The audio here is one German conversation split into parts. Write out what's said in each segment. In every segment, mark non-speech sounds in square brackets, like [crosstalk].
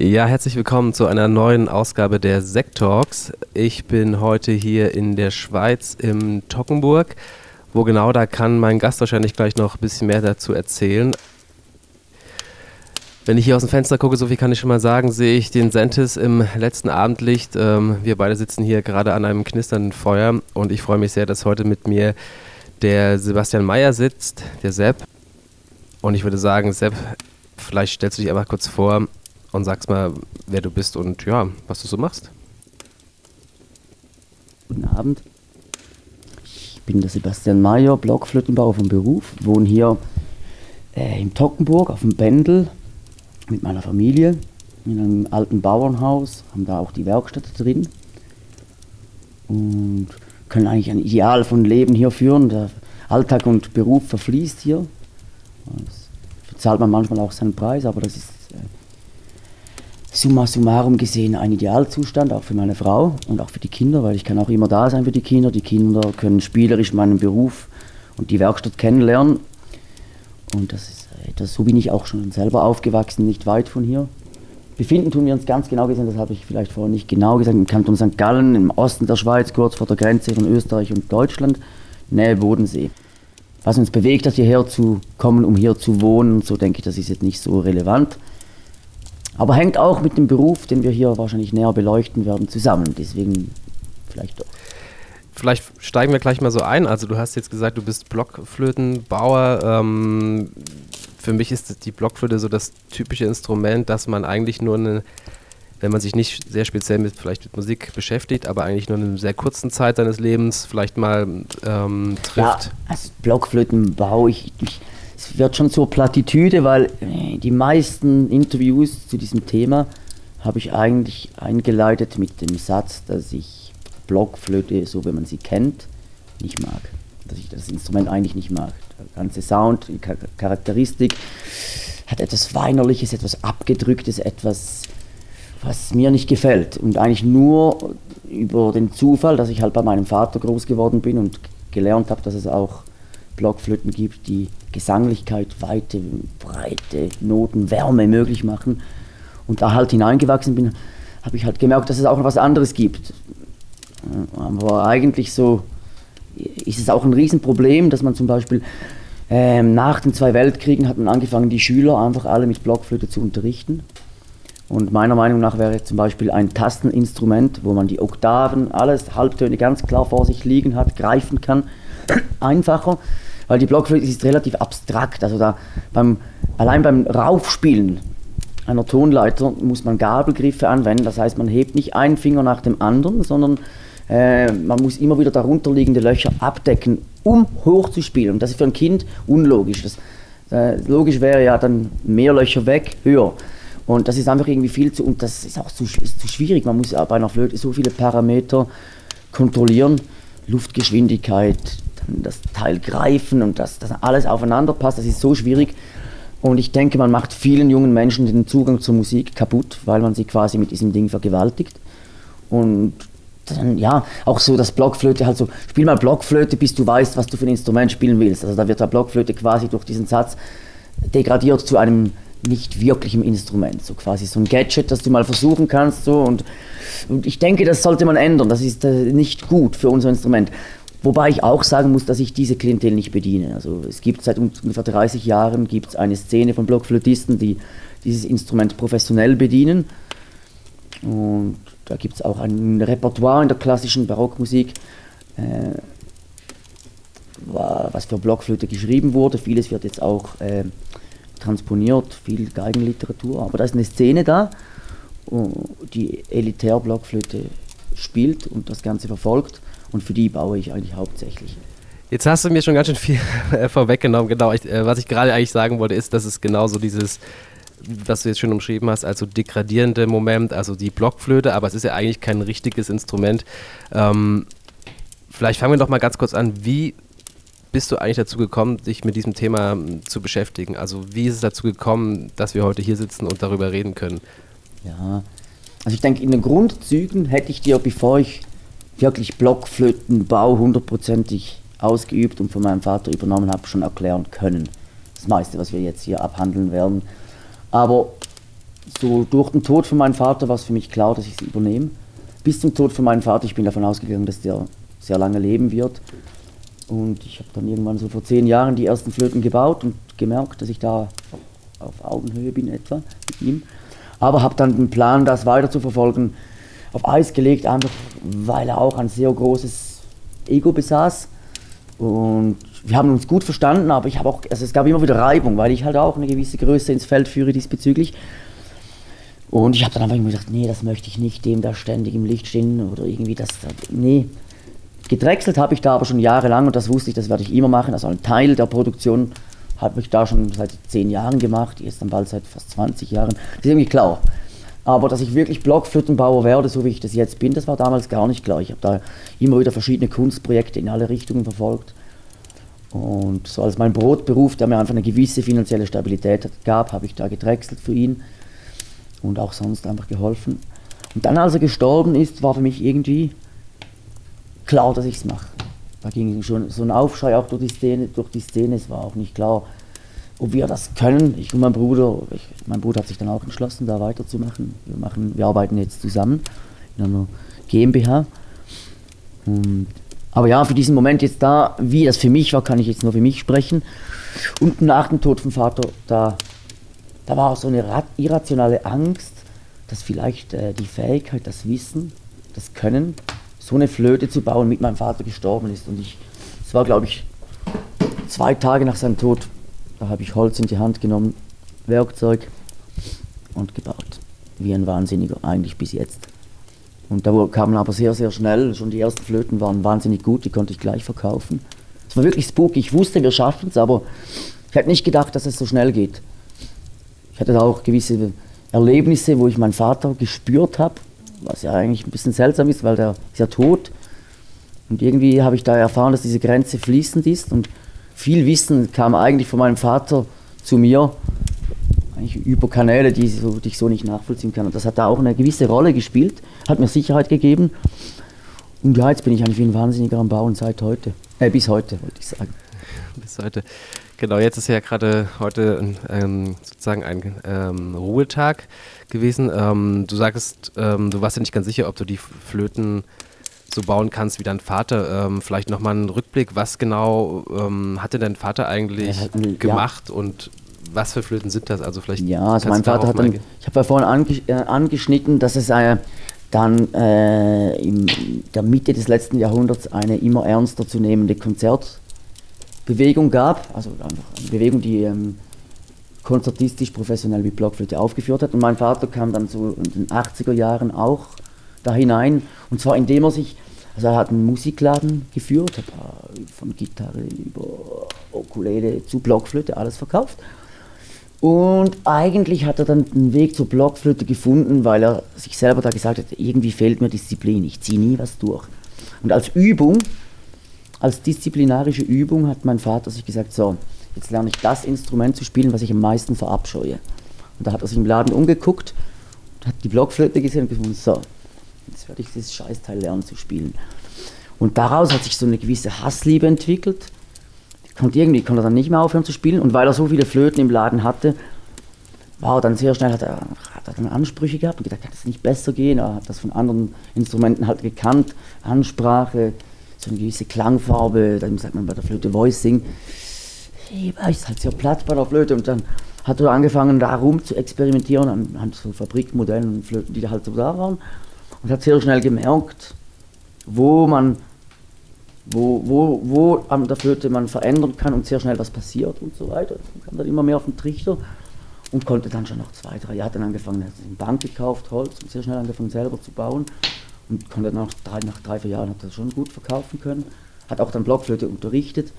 Ja, herzlich willkommen zu einer neuen Ausgabe der Sekt Talks. Ich bin heute hier in der Schweiz im Tockenburg. Wo genau, da kann mein Gast wahrscheinlich gleich noch ein bisschen mehr dazu erzählen. Wenn ich hier aus dem Fenster gucke, so viel kann ich schon mal sagen, sehe ich den Sentis im letzten Abendlicht. Ähm, wir beide sitzen hier gerade an einem knisternden Feuer und ich freue mich sehr, dass heute mit mir der Sebastian Meyer sitzt, der Sepp. Und ich würde sagen, Sepp, vielleicht stellst du dich einfach kurz vor und sagst mal, wer du bist und ja, was du so machst. Guten Abend. Ich bin der Sebastian Meyer, Blockflötenbauer vom Beruf, wohne hier äh, im Tockenburg auf dem Bändel mit meiner Familie in einem alten Bauernhaus, haben da auch die Werkstatt drin und können eigentlich ein Ideal von Leben hier führen. Der Alltag und Beruf verfließt hier. Das zahlt man manchmal auch seinen Preis, aber das ist summa summarum gesehen ein Idealzustand, auch für meine Frau und auch für die Kinder, weil ich kann auch immer da sein für die Kinder. Die Kinder können spielerisch meinen Beruf und die Werkstatt kennenlernen. Und das ist das, so bin ich auch schon selber aufgewachsen, nicht weit von hier. Befinden tun wir uns ganz genau gesehen, das habe ich vielleicht vorher nicht genau gesagt, im Kanton St. Gallen, im Osten der Schweiz, kurz vor der Grenze von Österreich und Deutschland, Nähe Bodensee. Was uns bewegt hat, hierher zu kommen, um hier zu wohnen, so denke ich, das ist jetzt nicht so relevant. Aber hängt auch mit dem Beruf, den wir hier wahrscheinlich näher beleuchten werden, zusammen. Deswegen vielleicht doch. Vielleicht steigen wir gleich mal so ein. Also du hast jetzt gesagt, du bist Blockflötenbauer. Ähm, für mich ist die Blockflöte so das typische Instrument, dass man eigentlich nur eine, wenn man sich nicht sehr speziell mit vielleicht mit Musik beschäftigt, aber eigentlich nur in einer sehr kurzen Zeit seines Lebens vielleicht mal ähm, trifft. Ja, als Blockflötenbau, ich, ich, es wird schon zur Plattitüde, weil äh, die meisten Interviews zu diesem Thema habe ich eigentlich eingeleitet mit dem Satz, dass ich Blockflöte, so wie man sie kennt, nicht mag. Dass ich das Instrument eigentlich nicht mag ganze Sound, die Charakteristik hat etwas Weinerliches, etwas Abgedrücktes, etwas, was mir nicht gefällt. Und eigentlich nur über den Zufall, dass ich halt bei meinem Vater groß geworden bin und gelernt habe, dass es auch Blockflöten gibt, die Gesanglichkeit, Weite, Breite, Noten, Wärme möglich machen. Und da halt hineingewachsen bin, habe ich halt gemerkt, dass es auch noch was anderes gibt. Aber eigentlich so ist es auch ein Riesenproblem, dass man zum Beispiel ähm, nach den zwei Weltkriegen hat man angefangen, die Schüler einfach alle mit Blockflöte zu unterrichten. Und meiner Meinung nach wäre zum Beispiel ein Tasteninstrument, wo man die Oktaven, alles Halbtöne ganz klar vor sich liegen hat, greifen kann, einfacher, weil die Blockflöte ist relativ abstrakt. Also da beim, allein beim Raufspielen einer Tonleiter muss man Gabelgriffe anwenden. Das heißt, man hebt nicht einen Finger nach dem anderen, sondern äh, man muss immer wieder darunterliegende Löcher abdecken, um hoch zu spielen. Und das ist für ein Kind unlogisch. Das, äh, logisch wäre ja dann mehr Löcher weg, höher. Und das ist einfach irgendwie viel zu, und das ist auch zu, ist zu schwierig. Man muss bei einer Flöte so viele Parameter kontrollieren. Luftgeschwindigkeit, das Teil greifen und dass das alles aufeinander passt. Das ist so schwierig. Und ich denke, man macht vielen jungen Menschen den Zugang zur Musik kaputt, weil man sie quasi mit diesem Ding vergewaltigt. Und dann, ja, auch so das Blockflöte halt so, spiel mal Blockflöte, bis du weißt, was du für ein Instrument spielen willst. Also da wird der Blockflöte quasi durch diesen Satz degradiert zu einem nicht wirklichen Instrument, so quasi so ein Gadget, das du mal versuchen kannst, so und, und ich denke, das sollte man ändern, das ist äh, nicht gut für unser Instrument. Wobei ich auch sagen muss, dass ich diese Klientel nicht bediene. Also es gibt seit ungefähr 30 Jahren gibt's eine Szene von Blockflötisten, die dieses Instrument professionell bedienen. Und da gibt es auch ein Repertoire in der klassischen Barockmusik, äh, was für Blockflöte geschrieben wurde. Vieles wird jetzt auch äh, transponiert, viel Geigenliteratur. Aber da ist eine Szene da, die elitär Blockflöte spielt und das Ganze verfolgt. Und für die baue ich eigentlich hauptsächlich. Jetzt hast du mir schon ganz schön viel [laughs] vorweggenommen. Genau, ich, äh, was ich gerade eigentlich sagen wollte, ist, dass es genauso dieses was du jetzt schon umschrieben hast, also degradierende Moment, also die Blockflöte, aber es ist ja eigentlich kein richtiges Instrument. Ähm, vielleicht fangen wir doch mal ganz kurz an, wie bist du eigentlich dazu gekommen, dich mit diesem Thema ähm, zu beschäftigen? Also wie ist es dazu gekommen, dass wir heute hier sitzen und darüber reden können? Ja, also ich denke, in den Grundzügen hätte ich dir, bevor ich wirklich Blockflötenbau hundertprozentig ausgeübt und von meinem Vater übernommen habe, schon erklären können. Das meiste, was wir jetzt hier abhandeln werden. Aber so durch den Tod von meinem Vater war es für mich klar, dass ich sie übernehme. Bis zum Tod von meinem Vater, ich bin davon ausgegangen, dass der sehr lange leben wird. Und ich habe dann irgendwann so vor zehn Jahren die ersten Flöten gebaut und gemerkt, dass ich da auf Augenhöhe bin etwa mit ihm. Aber habe dann den Plan, das weiter zu verfolgen, auf Eis gelegt, einfach weil er auch ein sehr großes Ego besaß. Und wir haben uns gut verstanden, aber ich habe auch, also es gab immer wieder Reibung, weil ich halt auch eine gewisse Größe ins Feld führe diesbezüglich. Und ich habe dann einfach immer gesagt, nee, das möchte ich nicht, dem da ständig im Licht stehen oder irgendwie das, nee. Gedrechselt habe ich da aber schon jahrelang und das wusste ich, das werde ich immer machen. Also ein Teil der Produktion habe ich da schon seit zehn Jahren gemacht, jetzt dann bald seit fast 20 Jahren. Das ist irgendwie klar. Aber dass ich wirklich Blockflötenbauer werde, so wie ich das jetzt bin, das war damals gar nicht klar. Ich habe da immer wieder verschiedene Kunstprojekte in alle Richtungen verfolgt. Und so als mein Brotberuf, der mir einfach eine gewisse finanzielle Stabilität gab, habe ich da gedrechselt für ihn und auch sonst einfach geholfen. Und dann, als er gestorben ist, war für mich irgendwie klar, dass ich es mache. Da ging schon so ein Aufschrei auch durch die Szene, durch die Szene. Es war auch nicht klar, ob wir das können. Ich und mein Bruder, ich, mein Bruder hat sich dann auch entschlossen, da weiterzumachen. Wir, machen, wir arbeiten jetzt zusammen in einer GmbH. Und, aber ja, für diesen Moment jetzt da, wie das für mich war, kann ich jetzt nur für mich sprechen. Und nach dem Tod vom Vater, da, da war auch so eine irrationale Angst, dass vielleicht äh, die Fähigkeit, das Wissen, das Können, so eine Flöte zu bauen, mit meinem Vater gestorben ist. Und ich, es war, glaube ich, zwei Tage nach seinem Tod, da habe ich Holz in die Hand genommen, Werkzeug und gebaut. Wie ein Wahnsinniger, eigentlich bis jetzt. Und da kamen aber sehr, sehr schnell, schon die ersten Flöten waren wahnsinnig gut, die konnte ich gleich verkaufen. Es war wirklich spooky. Ich wusste, wir schaffen es, aber ich hätte nicht gedacht, dass es so schnell geht. Ich hatte auch gewisse Erlebnisse, wo ich meinen Vater gespürt habe, was ja eigentlich ein bisschen seltsam ist, weil der ist ja tot. Und irgendwie habe ich da erfahren, dass diese Grenze fließend ist und viel Wissen kam eigentlich von meinem Vater zu mir, eigentlich über Kanäle, die, so, die ich so nicht nachvollziehen kann. Und das hat da auch eine gewisse Rolle gespielt, hat mir Sicherheit gegeben. Und ja, jetzt bin ich eigentlich wie ein Wahnsinniger am Bauen seit heute. Äh, bis heute, wollte ich sagen. Bis heute. Genau, jetzt ist ja gerade heute ähm, sozusagen ein ähm, Ruhetag gewesen. Ähm, du sagst, ähm, du warst ja nicht ganz sicher, ob du die Flöten so bauen kannst wie dein Vater. Ähm, vielleicht nochmal einen Rückblick, was genau ähm, hatte dein Vater eigentlich hat, gemacht ja. und was für Flöten sind das? Also vielleicht ja, also mein Vater hat dann, ich habe ja vorhin ange, äh, angeschnitten, dass es eine, dann äh, in der Mitte des letzten Jahrhunderts eine immer ernster zu nehmende Konzertbewegung gab, also einfach eine Bewegung, die ähm, konzertistisch professionell wie Blockflöte aufgeführt hat. Und mein Vater kam dann so in den 80er Jahren auch da hinein. Und zwar indem er sich, also er hat einen Musikladen geführt, von Gitarre über Ukulele zu Blockflöte, alles verkauft. Und eigentlich hat er dann den Weg zur Blockflöte gefunden, weil er sich selber da gesagt hat, irgendwie fehlt mir Disziplin, ich ziehe nie was durch. Und als Übung, als disziplinarische Übung hat mein Vater sich gesagt, so, jetzt lerne ich das Instrument zu spielen, was ich am meisten verabscheue. Und da hat er sich im Laden umgeguckt, hat die Blockflöte gesehen und gesagt, so, jetzt werde ich dieses Scheißteil lernen zu spielen. Und daraus hat sich so eine gewisse Hassliebe entwickelt. Und irgendwie konnte er dann nicht mehr aufhören zu spielen. Und weil er so viele Flöten im Laden hatte, war er dann sehr schnell, hat er, hat er dann Ansprüche gehabt und gedacht, kann es nicht besser gehen. Er hat das von anderen Instrumenten halt gekannt. Ansprache, so eine gewisse Klangfarbe, dann sagt man bei der Flöte Voicing. Ist halt sehr platt bei der Flöte. Und dann hat er angefangen, da rum zu experimentieren anhand so Fabrikmodellen und Flöten, die da halt so da waren und hat sehr schnell gemerkt, wo man, wo, wo, wo an der Flöte man verändern kann und sehr schnell was passiert und so weiter. Man kam dann immer mehr auf den Trichter und konnte dann schon noch zwei, drei Jahre dann angefangen, hat eine Bank gekauft, Holz und sehr schnell angefangen selber zu bauen und konnte dann nach drei, nach drei, vier Jahren hat er schon gut verkaufen können. Hat auch dann Blockflöte unterrichtet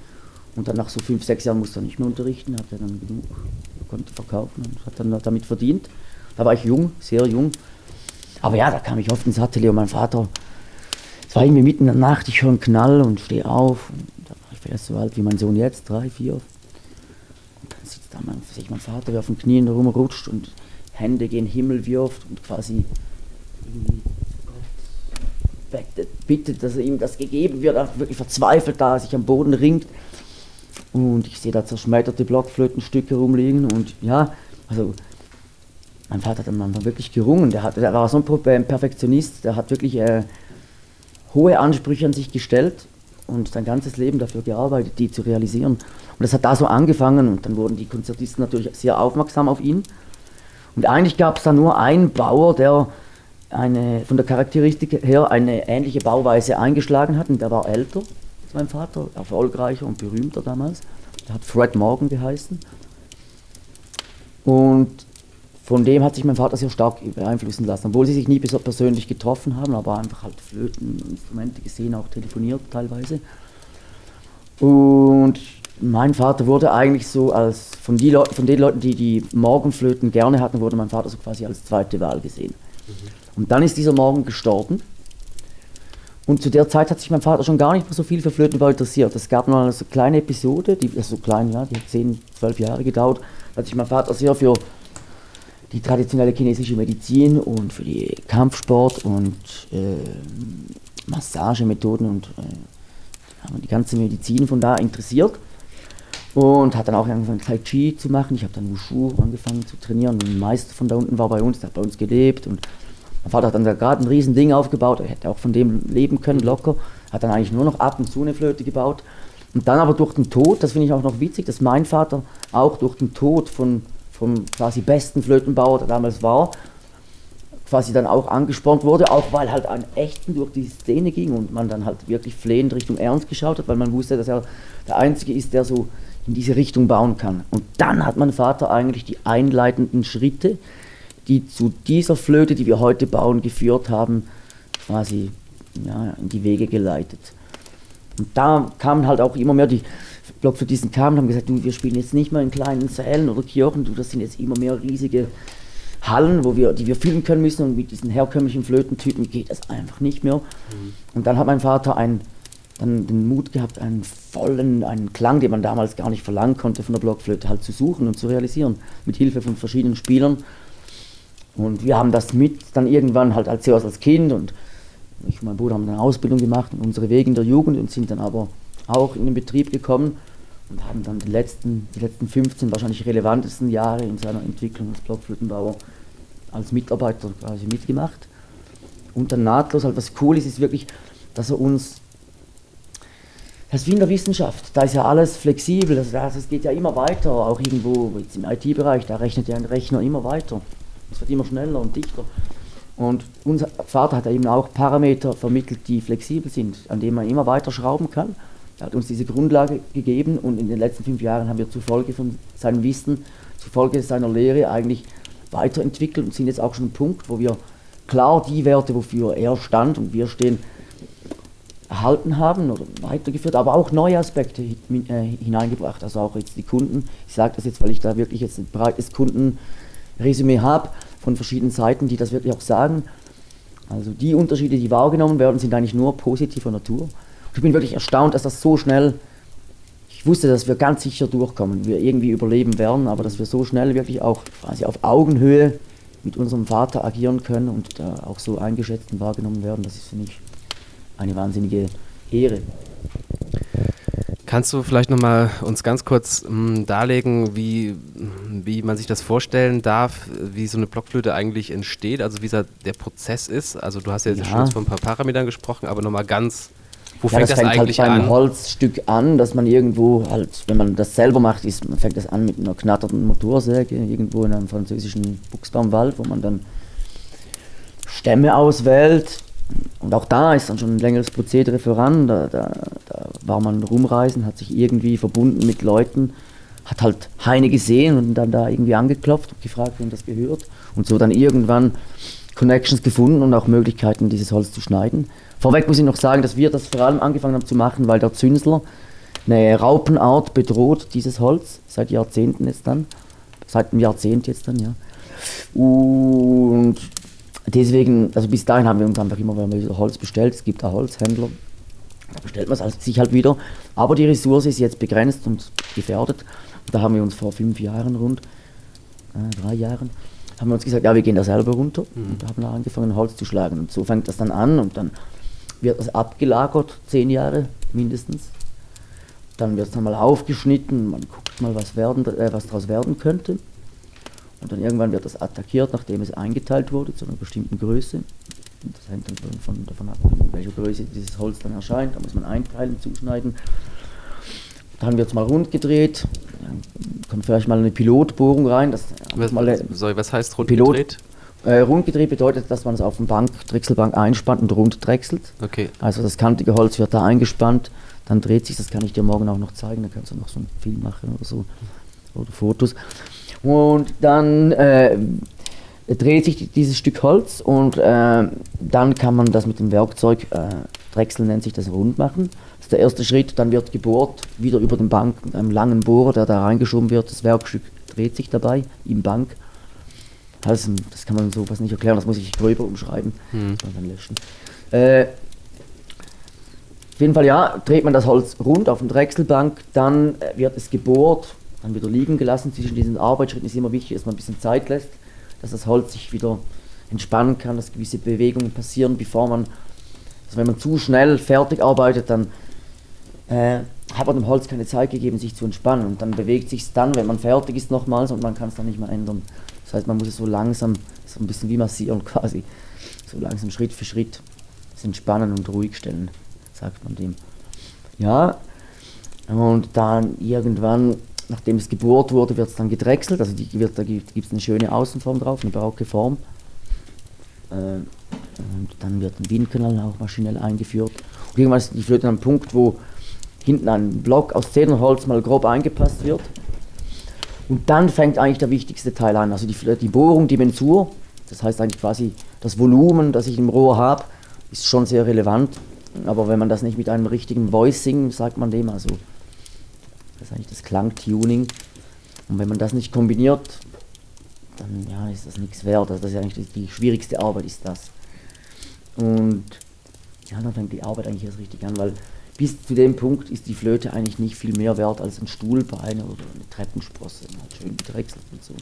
und dann nach so fünf, sechs Jahren musste er nicht mehr unterrichten, hat er dann genug, konnte verkaufen und hat dann damit verdient. Da war ich jung, sehr jung aber ja, da kam ich oft ins Atelier und mein Vater, es war irgendwie mitten in der Nacht, ich höre einen Knall und stehe auf. Und da war ich vielleicht so alt wie mein Sohn jetzt, drei, vier. Und dann sitzt da mein, sich mein Vater, der auf den Knien rumrutscht und Hände gen Himmel wirft und quasi bittet, dass ihm das gegeben wird, auch wirklich verzweifelt da, sich am Boden ringt. Und ich sehe da zerschmetterte Blockflötenstücke rumliegen und ja, also mein Vater hat dann manchmal wirklich gerungen. Der, hat, der war so ein Perfektionist, der hat wirklich äh, hohe Ansprüche an sich gestellt und sein ganzes Leben dafür gearbeitet, die zu realisieren. Und das hat da so angefangen und dann wurden die Konzertisten natürlich sehr aufmerksam auf ihn. Und eigentlich gab es da nur einen Bauer, der eine, von der Charakteristik her eine ähnliche Bauweise eingeschlagen hat und der war älter als mein Vater, erfolgreicher und berühmter damals. Der hat Fred Morgan geheißen. Und von dem hat sich mein Vater sehr stark beeinflussen lassen, obwohl sie sich nie persönlich getroffen haben, aber einfach halt Flöteninstrumente gesehen, auch telefoniert teilweise. Und mein Vater wurde eigentlich so als, von, die von den Leuten, die die Morgenflöten gerne hatten, wurde mein Vater so quasi als zweite Wahl gesehen. Mhm. Und dann ist dieser Morgen gestorben. Und zu der Zeit hat sich mein Vater schon gar nicht mehr so viel für Flötenbau interessiert. Es gab eine so kleine Episode, die, also so klein, ja, die hat 10, 12 Jahre gedauert. Da hat sich mein Vater sehr für die traditionelle chinesische Medizin und für die Kampfsport und äh, Massagemethoden und äh, die ganze Medizin von da interessiert und hat dann auch angefangen Tai Chi zu machen. Ich habe dann Wushu angefangen zu trainieren. Und ein Meister von da unten war bei uns, der hat bei uns gelebt und mein Vater hat dann gerade ein riesen Ding aufgebaut. Er hätte auch von dem leben können locker. Hat dann eigentlich nur noch ab und zu eine Flöte gebaut. Und dann aber durch den Tod, das finde ich auch noch witzig, dass mein Vater auch durch den Tod von vom quasi besten Flötenbauer, der damals war, quasi dann auch angespornt wurde, auch weil halt ein Echten durch die Szene ging und man dann halt wirklich flehend Richtung Ernst geschaut hat, weil man wusste, dass er der Einzige ist, der so in diese Richtung bauen kann. Und dann hat mein Vater eigentlich die einleitenden Schritte, die zu dieser Flöte, die wir heute bauen, geführt haben, quasi ja, in die Wege geleitet. Und da kamen halt auch immer mehr die Blockflötisten kamen und haben gesagt, du, wir spielen jetzt nicht mehr in kleinen Sälen oder Kirchen, du, das sind jetzt immer mehr riesige Hallen, wo wir, die wir füllen können müssen und mit diesen herkömmlichen Flötentypen geht das einfach nicht mehr. Mhm. Und dann hat mein Vater ein, dann den Mut gehabt, einen vollen, einen Klang, den man damals gar nicht verlangen konnte von der Blockflöte, halt zu suchen und zu realisieren, mit Hilfe von verschiedenen Spielern. Und wir haben das mit, dann irgendwann halt als als Kind und ich und mein Bruder haben eine Ausbildung gemacht und unsere Wege in der Jugend und sind dann aber auch in den Betrieb gekommen und haben dann die letzten, die letzten 15 wahrscheinlich relevantesten Jahre in seiner Entwicklung als Blockflötenbauer als Mitarbeiter quasi mitgemacht. Und dann nahtlos, halt was cool ist, ist wirklich, dass er uns, das ist wie in der Wissenschaft, da ist ja alles flexibel, das, das geht ja immer weiter, auch irgendwo jetzt im IT-Bereich, da rechnet ja ein Rechner immer weiter. Es wird immer schneller und dichter. Und unser Vater hat ja eben auch Parameter vermittelt, die flexibel sind, an denen man immer weiter schrauben kann. Er hat uns diese Grundlage gegeben und in den letzten fünf Jahren haben wir zufolge von seinem Wissen, zufolge seiner Lehre eigentlich weiterentwickelt und sind jetzt auch schon am Punkt, wo wir klar die Werte, wofür er stand und wir stehen, erhalten haben oder weitergeführt, aber auch neue Aspekte äh, hineingebracht. Also auch jetzt die Kunden, ich sage das jetzt, weil ich da wirklich jetzt ein breites Kundenresümee habe von verschiedenen Seiten, die das wirklich auch sagen. Also die Unterschiede, die wahrgenommen werden, sind eigentlich nur positiver Natur ich bin wirklich erstaunt, dass das so schnell. Ich wusste, dass wir ganz sicher durchkommen, wir irgendwie überleben werden, aber dass wir so schnell wirklich auch quasi auf Augenhöhe mit unserem Vater agieren können und da auch so eingeschätzt und wahrgenommen werden, das ist für mich eine wahnsinnige Ehre. Kannst du vielleicht nochmal uns ganz kurz mh, hm, darlegen, wie, wie man sich das vorstellen darf, wie so eine Blockflöte eigentlich entsteht, also wie der Prozess ist? Also du hast ja, ja. schon von ein paar Parametern gesprochen, aber nochmal ganz wo ja, fängt das, das fängt halt eigentlich halt beim an? Holzstück an, dass man irgendwo halt, wenn man das selber macht, ist, man fängt das an mit einer knatternden Motorsäge irgendwo in einem französischen Buchsbaumwald, wo man dann Stämme auswählt. Und auch da ist dann schon ein längeres Prozedere voran. Da, da, da war man rumreisen, hat sich irgendwie verbunden mit Leuten, hat halt Heine gesehen und dann da irgendwie angeklopft und gefragt, wem das gehört. Und so dann irgendwann Connections gefunden und auch Möglichkeiten, dieses Holz zu schneiden. Vorweg muss ich noch sagen, dass wir das vor allem angefangen haben zu machen, weil der Zünsler eine Raupenart bedroht, dieses Holz, seit Jahrzehnten jetzt dann. Seit einem Jahrzehnt jetzt dann, ja. Und deswegen, also bis dahin haben wir uns einfach immer wieder Holz bestellt. Es gibt da Holzhändler, da bestellt man es sich halt wieder. Aber die Ressource ist jetzt begrenzt und gefährdet. Und da haben wir uns vor fünf Jahren rund, äh, drei Jahren, haben wir uns gesagt, ja, wir gehen da selber runter mhm. und haben da angefangen, Holz zu schlagen. Und so fängt das dann an und dann wird das abgelagert, zehn Jahre mindestens. Dann wird es dann mal aufgeschnitten, man guckt mal, was, werden, äh, was daraus werden könnte. Und dann irgendwann wird das attackiert, nachdem es eingeteilt wurde zu einer bestimmten Größe. Das hängt dann von, davon ab, in welcher Größe dieses Holz dann erscheint. Da muss man einteilen, zuschneiden. Dann wird es mal rund gedreht. Dann kommt vielleicht mal eine Pilotbohrung rein. Das was, mal sorry, was heißt rund Pilot, gedreht? Äh, rund gedreht bedeutet, dass man es auf dem Bank, Drechselbank einspannt und rund drechselt. Okay. Also das kantige Holz wird da eingespannt, dann dreht sich, das kann ich dir morgen auch noch zeigen, da kannst du noch so einen Film machen oder so, oder Fotos. Und dann äh, dreht sich dieses Stück Holz und äh, dann kann man das mit dem Werkzeug, äh, Drechsel nennt sich das, rund machen. Das ist der erste Schritt, dann wird gebohrt, wieder über den Bank mit einem langen Bohrer, der da reingeschoben wird, das Werkstück dreht sich dabei im Bank. Also, das kann man sowas nicht erklären, das muss ich gröber umschreiben Hm. und dann löschen. Äh, auf jeden Fall, ja, dreht man das Holz rund auf den Drechselbank, dann äh, wird es gebohrt, dann wieder liegen gelassen. Zwischen diesen Arbeitsschritten ist immer wichtig, dass man ein bisschen Zeit lässt, dass das Holz sich wieder entspannen kann, dass gewisse Bewegungen passieren, bevor man, also wenn man zu schnell fertig arbeitet, dann äh, hat man dem Holz keine Zeit gegeben, sich zu entspannen. Und dann bewegt sich es dann, wenn man fertig ist, nochmals und man kann es dann nicht mehr ändern. Das heißt, man muss es so langsam, so ein bisschen wie massieren quasi, so langsam Schritt für Schritt entspannen und ruhig stellen, sagt man dem. Ja, und dann irgendwann, nachdem es gebohrt wurde, wird es dann gedrechselt, also die wird, da gibt es eine schöne Außenform drauf, eine barocke Form. Äh, und dann wird ein Windkanal auch maschinell eingeführt. Und irgendwann ist die Flöte an einem Punkt, wo hinten ein Block aus Zedernholz mal grob eingepasst wird. Und dann fängt eigentlich der wichtigste Teil an, also die, die Bohrung, die Mensur, das heißt eigentlich quasi das Volumen, das ich im Rohr habe, ist schon sehr relevant. Aber wenn man das nicht mit einem richtigen Voicing, sagt man dem, also das ist eigentlich das Klangtuning. Und wenn man das nicht kombiniert, dann ja, ist das nichts wert. Also das ist eigentlich die, die schwierigste Arbeit ist das. Und ja, dann fängt die Arbeit eigentlich erst richtig an, weil bis zu dem Punkt ist die Flöte eigentlich nicht viel mehr wert als ein Stuhlbein oder eine Treppensprosse, halt schön gedrechselt und so.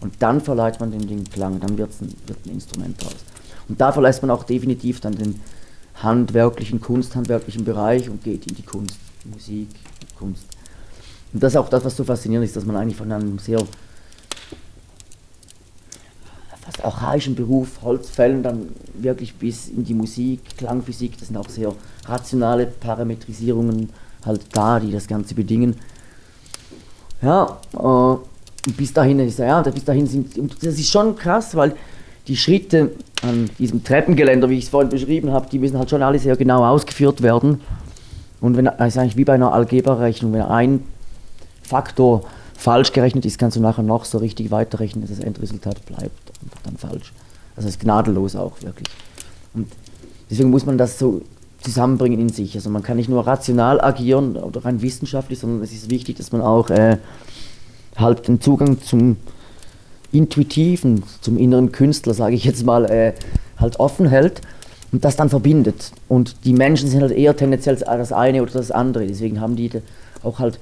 Und dann verleiht man dem den Klang, dann wird's ein, wird ein Instrument draus. Und da verlässt man auch definitiv dann den handwerklichen, kunsthandwerklichen Bereich und geht in die Kunst, Musik, Kunst. Und das ist auch das, was so faszinierend ist, dass man eigentlich von einem sehr fast archaischen Beruf, Holzfällen, dann wirklich bis in die Musik, Klangphysik, das sind auch sehr rationale Parametrisierungen halt da, die das Ganze bedingen. Ja, äh, bis dahin ist ja, bis dahin sind, das ist schon krass, weil die Schritte an diesem Treppengeländer, wie ich es vorhin beschrieben habe, die müssen halt schon alle sehr genau ausgeführt werden. Und wenn, das ist eigentlich wie bei einer Algebra-Rechnung, wenn ein Faktor falsch gerechnet ist, kannst du nachher noch so richtig weiterrechnen, dass das Endresultat bleibt dann falsch. Also es ist gnadenlos auch wirklich. Und deswegen muss man das so zusammenbringen in sich. Also man kann nicht nur rational agieren oder rein wissenschaftlich, sondern es ist wichtig, dass man auch äh, halt den Zugang zum Intuitiven, zum inneren Künstler, sage ich jetzt mal, äh, halt offen hält und das dann verbindet. Und die Menschen sind halt eher tendenziell das eine oder das andere. Deswegen haben die auch halt,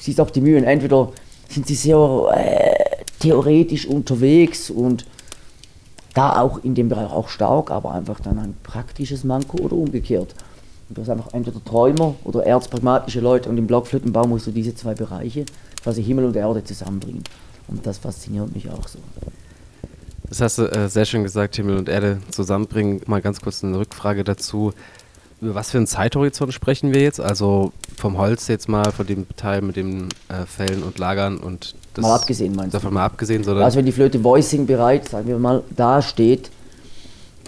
siehst auch die Mühen, entweder sind sie sehr äh, theoretisch unterwegs und da auch in dem Bereich auch stark, aber einfach dann ein praktisches Manko oder umgekehrt. Du hast einfach entweder Träumer oder erzpragmatische Leute und im Blockflötenbau musst du diese zwei Bereiche, quasi Himmel und Erde, zusammenbringen. Und das fasziniert mich auch so. Das hast du äh, sehr schön gesagt, Himmel und Erde zusammenbringen. Mal ganz kurz eine Rückfrage dazu. Über was für einen Zeithorizont sprechen wir jetzt? Also vom Holz jetzt mal, von dem Teil mit den äh, Fällen und Lagern und das Mal abgesehen, meinst du? davon mal abgesehen, sondern Also wenn die Flöte Voicing bereit, sagen wir mal, da steht,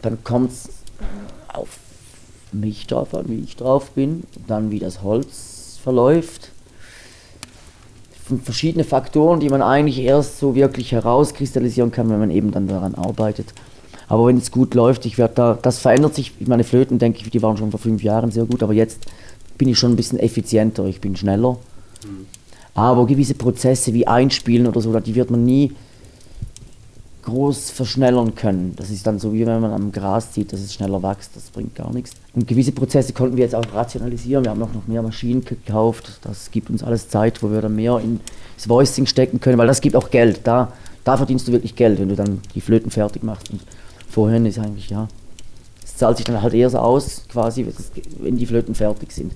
dann kommt es auf mich drauf an, wie ich drauf bin, dann wie das Holz verläuft. Verschiedene Faktoren, die man eigentlich erst so wirklich herauskristallisieren kann, wenn man eben dann daran arbeitet. Aber wenn es gut läuft, ich werde da, das verändert sich. Meine Flöten, denke ich, die waren schon vor fünf Jahren sehr gut, aber jetzt bin ich schon ein bisschen effizienter, ich bin schneller. Aber gewisse Prozesse wie Einspielen oder so, die wird man nie groß verschnellern können. Das ist dann so wie wenn man am Gras zieht, dass es schneller wächst, das bringt gar nichts. Und gewisse Prozesse konnten wir jetzt auch rationalisieren. Wir haben auch noch mehr Maschinen gekauft. Das gibt uns alles Zeit, wo wir dann mehr ins Voicing stecken können, weil das gibt auch Geld. Da, da verdienst du wirklich Geld, wenn du dann die Flöten fertig machst. Und vorhin ist eigentlich, ja, es zahlt sich dann halt eher so aus, quasi, wenn die Flöten fertig sind.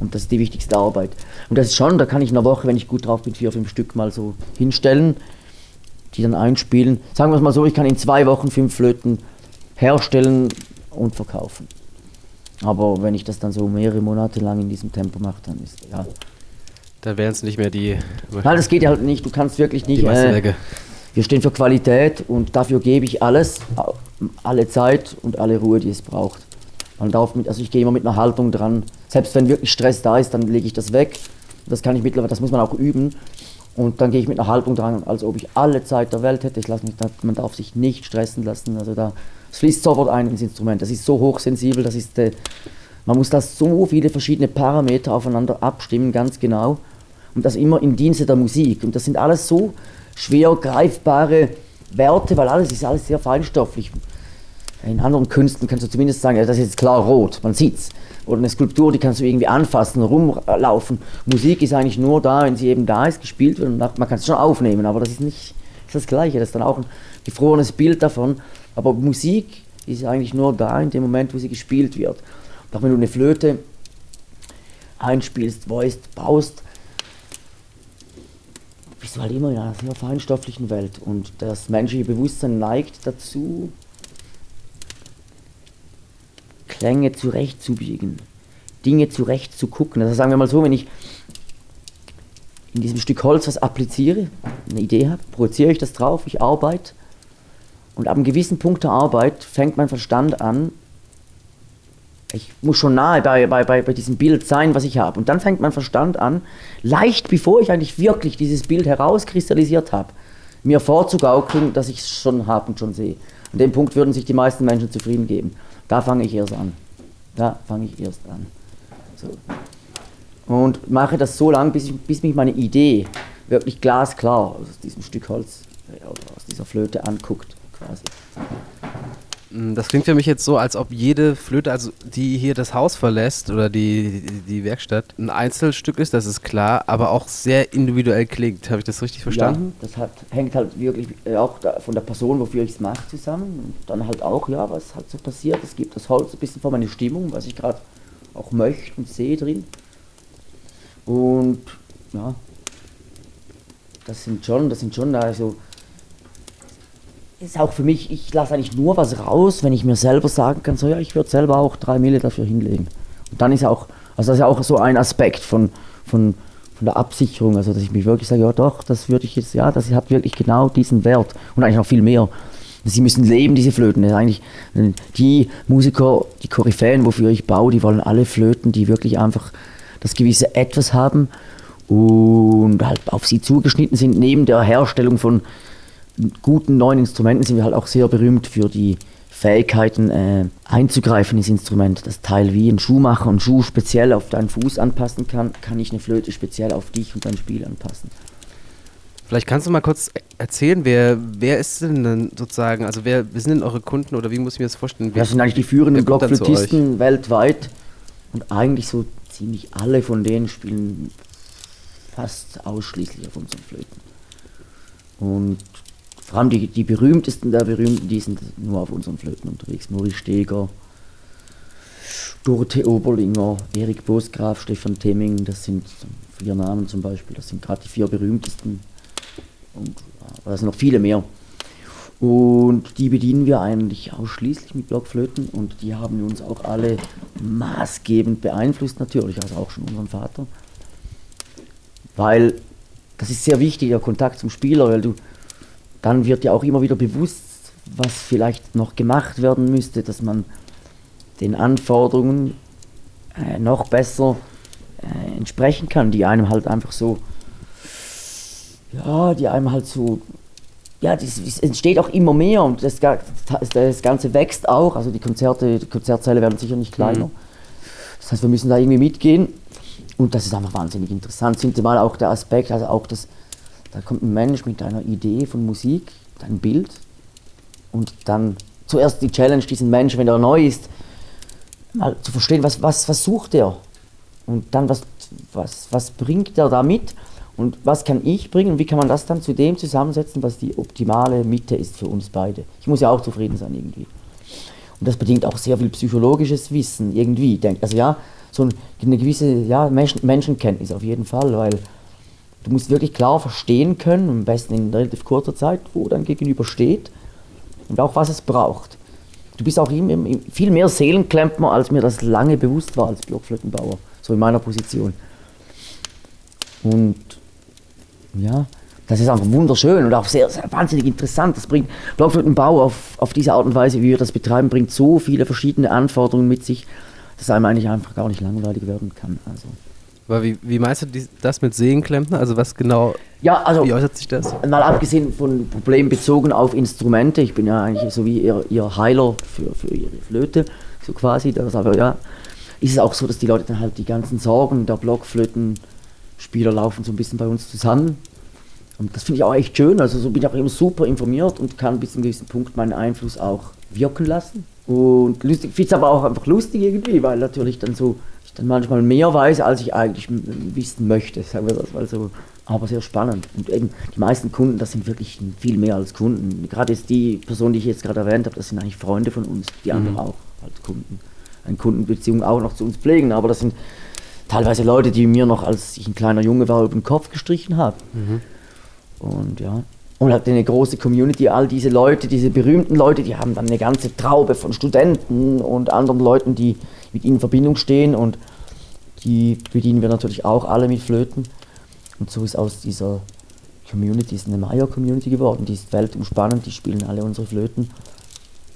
Und das ist die wichtigste Arbeit. Und das ist schon, da kann ich in einer Woche, wenn ich gut drauf bin, vier, fünf Stück mal so hinstellen. die dann einspielen. Sagen wir es mal so, ich kann in zwei Wochen fünf Flöten herstellen und verkaufen. Aber wenn ich das dann so mehrere Monate lang in diesem Tempo mache, dann ist ja. Da wären es nicht mehr die. Nein, das geht ja halt nicht. Du kannst wirklich nicht. Äh, wir stehen für Qualität und dafür gebe ich alles, alle Zeit und alle Ruhe, die es braucht. Man darf mit, also ich gehe immer mit einer Haltung dran. Selbst wenn wirklich Stress da ist, dann lege ich das weg. Das kann ich mittlerweile, das muss man auch üben. Und dann gehe ich mit einer Haltung dran, als ob ich alle Zeit der Welt hätte. Ich lasse mich, man darf sich nicht stressen lassen. Also da, es fließt sofort ein ins Instrument. Das ist so hochsensibel, das ist, äh, man muss da so viele verschiedene Parameter aufeinander abstimmen, ganz genau. Und das immer im Dienste der Musik. Und das sind alles so schwer greifbare Werte, weil alles ist alles sehr feinstofflich. In anderen Künsten kannst du zumindest sagen, ja, das ist jetzt klar rot, man sieht's. Oder eine Skulptur, die kannst du irgendwie anfassen, rumlaufen. Musik ist eigentlich nur da, wenn sie eben da ist, gespielt wird. man kann es schon aufnehmen, aber das ist nicht das, ist das Gleiche. Das ist dann auch ein gefrorenes Bild davon. Aber Musik ist eigentlich nur da in dem Moment, wo sie gespielt wird. Und auch wenn du eine Flöte einspielst, voiced, baust, bist du halt immer in einer sehr feinstofflichen Welt. Und das menschliche Bewusstsein neigt dazu, Klänge zurechtzubiegen, Dinge zurecht zu gucken. Also sagen wir mal so, wenn ich in diesem Stück Holz was appliziere, eine Idee habe, projiziere ich das drauf, ich arbeite und ab einem gewissen Punkt der Arbeit fängt mein Verstand an, ich muss schon nahe bei, bei, bei, bei diesem Bild sein, was ich habe. Und dann fängt mein Verstand an, leicht bevor ich eigentlich wirklich dieses Bild herauskristallisiert habe, mir vorzugaukeln, dass ich es schon habe und schon sehe. An dem Punkt würden sich die meisten Menschen zufrieden geben. Da fange ich erst an. Da fange ich erst an. So. Und mache das so lange, bis, bis mich meine Idee wirklich glasklar aus diesem Stück Holz äh, aus dieser Flöte anguckt. Quasi. Mm, das klingt für mich jetzt so, als ob jede Flöte, also die hier das Haus verlässt oder die, die, die Werkstatt, ein Einzelstück ist, das ist klar, aber auch sehr individuell klingt. Habe ich das richtig verstanden? Ja, das hat, hängt halt wirklich äh, auch da, von der Person, wofür ich es mache, zusammen. Und dann halt auch, ja, was halt so passiert. Es gibt das Holz ein bisschen von meiner Stimmung, was ich gerade auch möchte und sehe drin. Und ja, das sind schon, das sind schon also ist auch für mich, ich lasse eigentlich nur was raus, wenn ich mir selber sagen kann, so ja, ich würde selber auch drei Mille dafür hinlegen. Und dann ist auch, also das ist ja auch so ein Aspekt von, von, von der Absicherung, also dass ich mich wirklich sage, ja doch, das würde ich jetzt, ja, das hat wirklich genau diesen Wert und eigentlich noch viel mehr. Sie müssen leben, diese Flöten. Das ist eigentlich die Musiker, die Koryphäen, wofür ich baue, die wollen alle Flöten, die wirklich einfach das gewisse Etwas haben und halt auf sie zugeschnitten sind, neben der Herstellung von guten neuen Instrumenten sind wir halt auch sehr berühmt für die Fähigkeiten äh, einzugreifen ins Instrument. Das Teil wie ein Schuhmacher einen Schuh speziell auf deinen Fuß anpassen kann, kann ich eine Flöte speziell auf dich und dein Spiel anpassen. Vielleicht kannst du mal kurz erzählen, wer, wer ist denn dann sozusagen, also wer, wer sind denn eure Kunden oder wie muss ich mir das vorstellen? das sind eigentlich die führenden Blockflötisten weltweit und eigentlich so ziemlich alle von denen spielen fast ausschließlich auf unseren Flöten. Und vor allem die, die berühmtesten der berühmten, die sind nur auf unseren Flöten unterwegs. Maurice Steger, Dorothee Oberlinger, Erik Bosgraf, Stefan Temming, das sind vier Namen zum Beispiel, das sind gerade die vier berühmtesten. Und da sind noch viele mehr. Und die bedienen wir eigentlich ausschließlich mit Blockflöten und die haben uns auch alle maßgebend beeinflusst, natürlich, also auch schon unseren Vater. Weil das ist sehr wichtig, der Kontakt zum Spieler, weil du dann wird ja auch immer wieder bewusst, was vielleicht noch gemacht werden müsste, dass man den Anforderungen äh, noch besser äh, entsprechen kann, die einem halt einfach so, ja, die einem halt so, ja, es entsteht auch immer mehr und das, das, Ganze wächst auch, also die Konzerte, die Konzertsäle werden sicher nicht kleiner. Mhm. Das heißt, wir müssen da irgendwie mitgehen und das ist einfach wahnsinnig interessant. Sind mal auch der Aspekt, also auch das da kommt ein Mensch mit einer Idee von Musik, ein Bild und dann zuerst die Challenge, diesen Menschen, wenn er neu ist, mal zu verstehen, was, was, was sucht er und dann was, was, was bringt er da mit und was kann ich bringen und wie kann man das dann zu dem zusammensetzen, was die optimale Mitte ist für uns beide. Ich muss ja auch zufrieden sein irgendwie. Und das bedingt auch sehr viel psychologisches Wissen irgendwie. Also ja, so eine gewisse ja, Menschen Menschenkenntnis auf jeden Fall, weil Du musst wirklich klar verstehen können, am besten in relativ kurzer Zeit, wo dein Gegenüber steht und auch was es braucht. Du bist auch viel mehr Seelenklempner, als mir das lange bewusst war als Blockflötenbauer, so in meiner Position. Und ja, das ist einfach wunderschön und auch sehr, sehr wahnsinnig interessant. Das bringt Blockflötenbau auf, auf diese Art und Weise, wie wir das betreiben, bringt so viele verschiedene Anforderungen mit sich, dass einem eigentlich einfach gar nicht langweilig werden kann. Also. Aber wie, wie meinst du das mit Sehenklempner? Also was genau, ja, also, wie äußert sich das? Mal abgesehen von Problemen bezogen auf Instrumente, ich bin ja eigentlich so wie ihr, ihr Heiler für, für ihre Flöte, so quasi, das aber ja, ist es auch so, dass die Leute dann halt die ganzen Sorgen der Blockflötenspieler laufen so ein bisschen bei uns zusammen. Und das finde ich auch echt schön, also so bin ich auch immer super informiert und kann bis zu einem gewissen Punkt meinen Einfluss auch wirken lassen. Und lustig, finde es aber auch einfach lustig irgendwie, weil natürlich dann so dann manchmal mehr weiß, als ich eigentlich wissen möchte, sagen wir das mal so. Aber sehr spannend. Und eben die meisten Kunden, das sind wirklich viel mehr als Kunden. Gerade ist die Person, die ich jetzt gerade erwähnt habe, das sind eigentlich Freunde von uns, die anderen mhm. auch als Kunden. Eine Kundenbeziehung auch noch zu uns pflegen. Aber das sind teilweise Leute, die mir noch, als ich ein kleiner Junge war, über den Kopf gestrichen haben. Mhm. Und ja, und hat eine große Community, all diese Leute, diese berühmten Leute, die haben dann eine ganze Traube von Studenten und anderen Leuten, die mit ihnen in Verbindung stehen und die bedienen wir natürlich auch alle mit Flöten. Und so ist aus dieser Community ist eine Maya-Community geworden, die ist weltumspannend, die spielen alle unsere Flöten.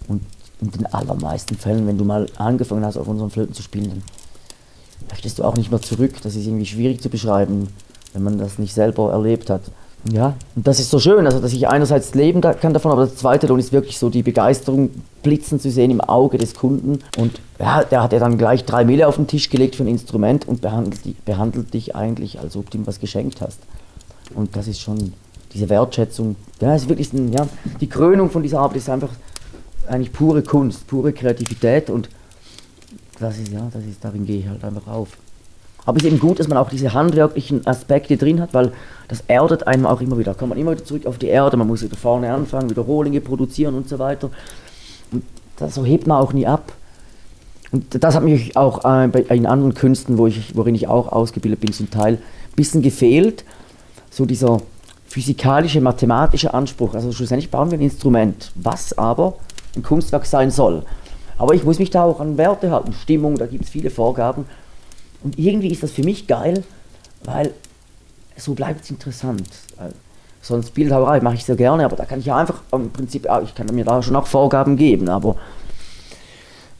Und in den allermeisten Fällen, wenn du mal angefangen hast, auf unseren Flöten zu spielen, dann möchtest du auch nicht mehr zurück. Das ist irgendwie schwierig zu beschreiben, wenn man das nicht selber erlebt hat. Ja, und das ist so schön, also dass ich einerseits leben kann davon, aber das zweite Lohn ist wirklich so die Begeisterung blitzen zu sehen im Auge des Kunden. Und ja, der hat ja dann gleich drei Mille auf den Tisch gelegt für ein Instrument und behandelt, behandelt dich eigentlich, als ob du ihm was geschenkt hast. Und das ist schon diese Wertschätzung. Ja, ist wirklich ein, ja, die Krönung von dieser Arbeit ist einfach eigentlich pure Kunst, pure Kreativität und das ist ja, das ist, darin gehe ich halt einfach auf. Aber es ist eben gut, dass man auch diese handwerklichen Aspekte drin hat, weil das erdet einem auch immer wieder. Da kommt man immer wieder zurück auf die Erde, man muss wieder vorne anfangen, wieder Rohlinge produzieren und so weiter. Und das, so hebt man auch nie ab. Und das hat mich auch äh, bei, in anderen Künsten, wo ich, worin ich auch ausgebildet bin, zum Teil ein bisschen gefehlt. So dieser physikalische, mathematische Anspruch. Also schlussendlich bauen wir ein Instrument, was aber ein Kunstwerk sein soll. Aber ich muss mich da auch an Werte halten, Stimmung, da gibt es viele Vorgaben. Und irgendwie ist das für mich geil, weil so bleibt es interessant. Sonst Bildhauerei mache ich sehr gerne, aber da kann ich ja einfach im Prinzip, ich kann mir da schon auch Vorgaben geben, aber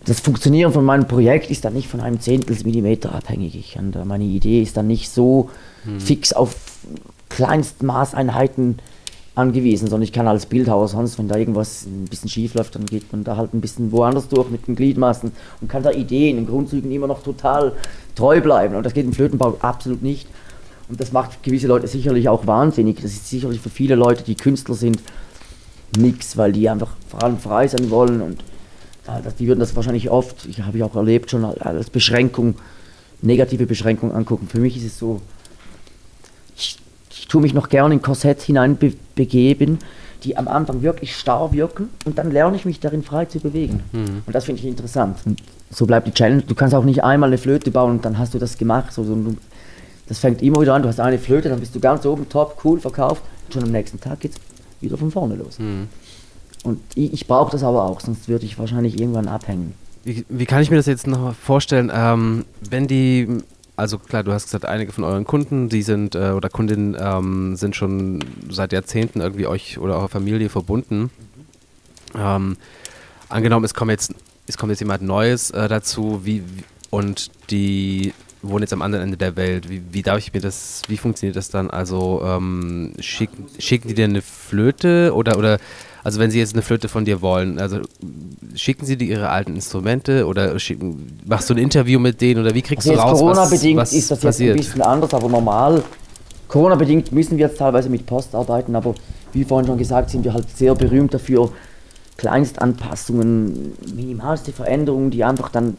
das Funktionieren von meinem Projekt ist dann nicht von einem Zehntelsmillimeter abhängig. Ich, und meine Idee ist dann nicht so hm. fix auf Kleinstmaßeinheiten angewiesen, sondern ich kann als Bildhauer sonst, wenn da irgendwas ein bisschen schief läuft, dann geht man da halt ein bisschen woanders durch mit den Gliedmaßen und kann da Ideen, in Grundzügen immer noch total treu bleiben. Und das geht im Flötenbau absolut nicht. Und das macht gewisse Leute sicherlich auch wahnsinnig. Das ist sicherlich für viele Leute, die Künstler sind, nichts, weil die einfach vor allem frei sein wollen. Und die würden das wahrscheinlich oft, ich habe ich auch erlebt, schon als Beschränkung, negative Beschränkung angucken. Für mich ist es so, ich, ich tue mich noch gerne in Korsett hineinbegeben, die am Anfang wirklich starr wirken und dann lerne ich mich darin frei zu bewegen. Mhm. Und das finde ich interessant. Und so bleibt die Challenge. Du kannst auch nicht einmal eine Flöte bauen und dann hast du das gemacht. So, so, das fängt immer wieder an. Du hast eine Flöte, dann bist du ganz oben, top, cool, verkauft. Und schon am nächsten Tag geht es wieder von vorne los. Mhm. Und ich, ich brauche das aber auch, sonst würde ich wahrscheinlich irgendwann abhängen. Wie, wie kann ich mir das jetzt noch vorstellen, ähm, wenn die, also klar, du hast gesagt, einige von euren Kunden, die sind äh, oder Kundinnen ähm, sind schon seit Jahrzehnten irgendwie euch oder eurer Familie verbunden. Ähm, angenommen, es kommt jetzt es kommt jetzt jemand Neues äh, dazu, wie, und die wohnen jetzt am anderen Ende der Welt. Wie, wie darf ich mir das, wie funktioniert das dann? Also ähm, schicken, schicken die dir eine Flöte oder, oder also wenn sie jetzt eine Flöte von dir wollen, also schicken sie dir ihre alten Instrumente oder schicken, machst du ein Interview mit denen oder wie kriegst also du raus, Corona-bedingt ist das jetzt passiert? ein bisschen anders, aber normal. Corona-bedingt müssen wir jetzt teilweise mit Post arbeiten, aber wie vorhin schon gesagt, sind wir halt sehr berühmt dafür, Kleinstanpassungen, minimalste Veränderungen, die einfach dann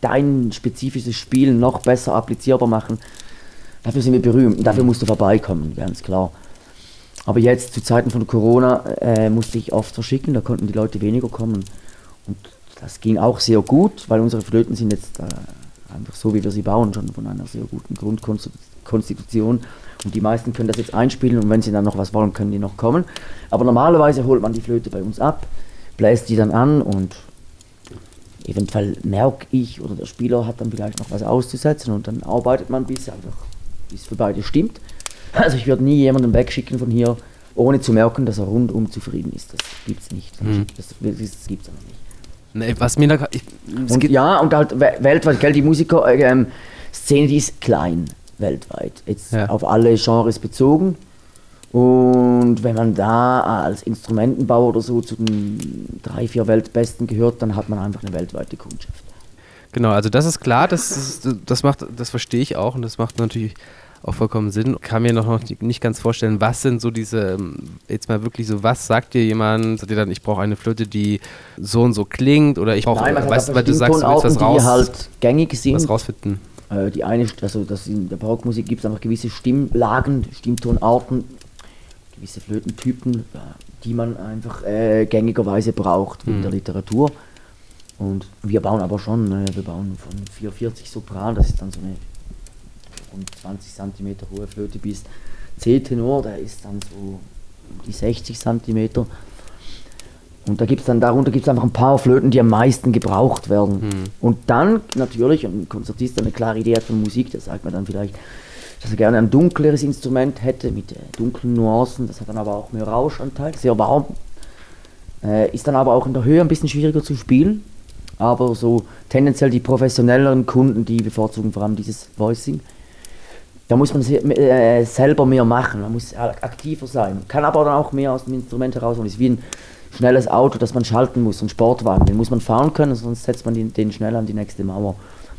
dein spezifisches Spiel noch besser applizierbar machen. Dafür sind wir berühmt und dafür musst du vorbeikommen, ganz klar. Aber jetzt zu Zeiten von Corona äh, musste ich oft verschicken, da konnten die Leute weniger kommen. Und das ging auch sehr gut, weil unsere Flöten sind jetzt äh, einfach so, wie wir sie bauen, schon von einer sehr guten Grundkonstitution. Und die meisten können das jetzt einspielen und wenn sie dann noch was wollen, können die noch kommen. Aber normalerweise holt man die Flöte bei uns ab, bläst die dann an und eventuell merke ich oder der Spieler hat dann vielleicht noch was auszusetzen und dann arbeitet man bis einfach, bis für beide stimmt. [laughs] Also ich würde nie jemanden wegschicken von hier, ohne zu merken, dass er rundum zufrieden ist. Das gibt es nicht. Mhm. Das, das, das gibt es einfach nicht. Nee, was mir da ich, und, Ja, und halt weltweit, gell, die Musiker-Szene, äh, ähm, die ist klein weltweit. Jetzt ja. auf alle Genres bezogen. Und wenn man da als Instrumentenbauer oder so zu den drei, vier Weltbesten gehört, dann hat man einfach eine weltweite Kundschaft. Genau, also das ist klar, das, das macht, das verstehe ich auch und das macht natürlich auch vollkommen Sinn. Kann mir noch nicht ganz vorstellen, was sind so diese, ähm, jetzt mal wirklich so, was sagt dir jemand, sagt dir dann, ich brauche eine Flöte, die so und so klingt oder ich brauche, weißt du, weil du sagst, du willst was raus, die halt gängig sind. Was rausfinden. Äh, die eine, also das in der Barockmusik gibt es einfach gewisse Stimmlagen, Stimmtonarten, gewisse Flötentypen, äh, die man einfach äh, gängigerweise braucht in mhm. der Literatur. Und wir bauen aber schon, äh, wir bauen von 440 Sopran, das ist dann so eine rund 20 cm hohe Flöte, bis C-Tenor, der ist dann so die 60 cm. Und da gibt es dann, darunter gibt es einfach ein paar Flöten, die am meisten gebraucht werden. Mhm. Und dann natürlich, ein Konzertist eine klare Idee hat von Musik, der sagt mir dann vielleicht, dass er gerne ein dunkleres Instrument hätte mit äh, dunklen Nuancen, das hat dann aber auch mehr Rauschanteil, sehr warm. Äh, ist dann aber auch in der Höhe ein bisschen schwieriger zu spielen. Aber so tendenziell die professionelleren Kunden, die bevorzugen vor allem dieses Voicing. Da muss man äh, selber mehr machen, man muss aktiver sein. Kann aber dann auch mehr aus dem Instrument heraus. Und ist wie ein schnelles Auto, das man schalten muss, ein Sportwagen. Den muss man fahren können, sonst setzt man den, den schnell an die nächste Mauer.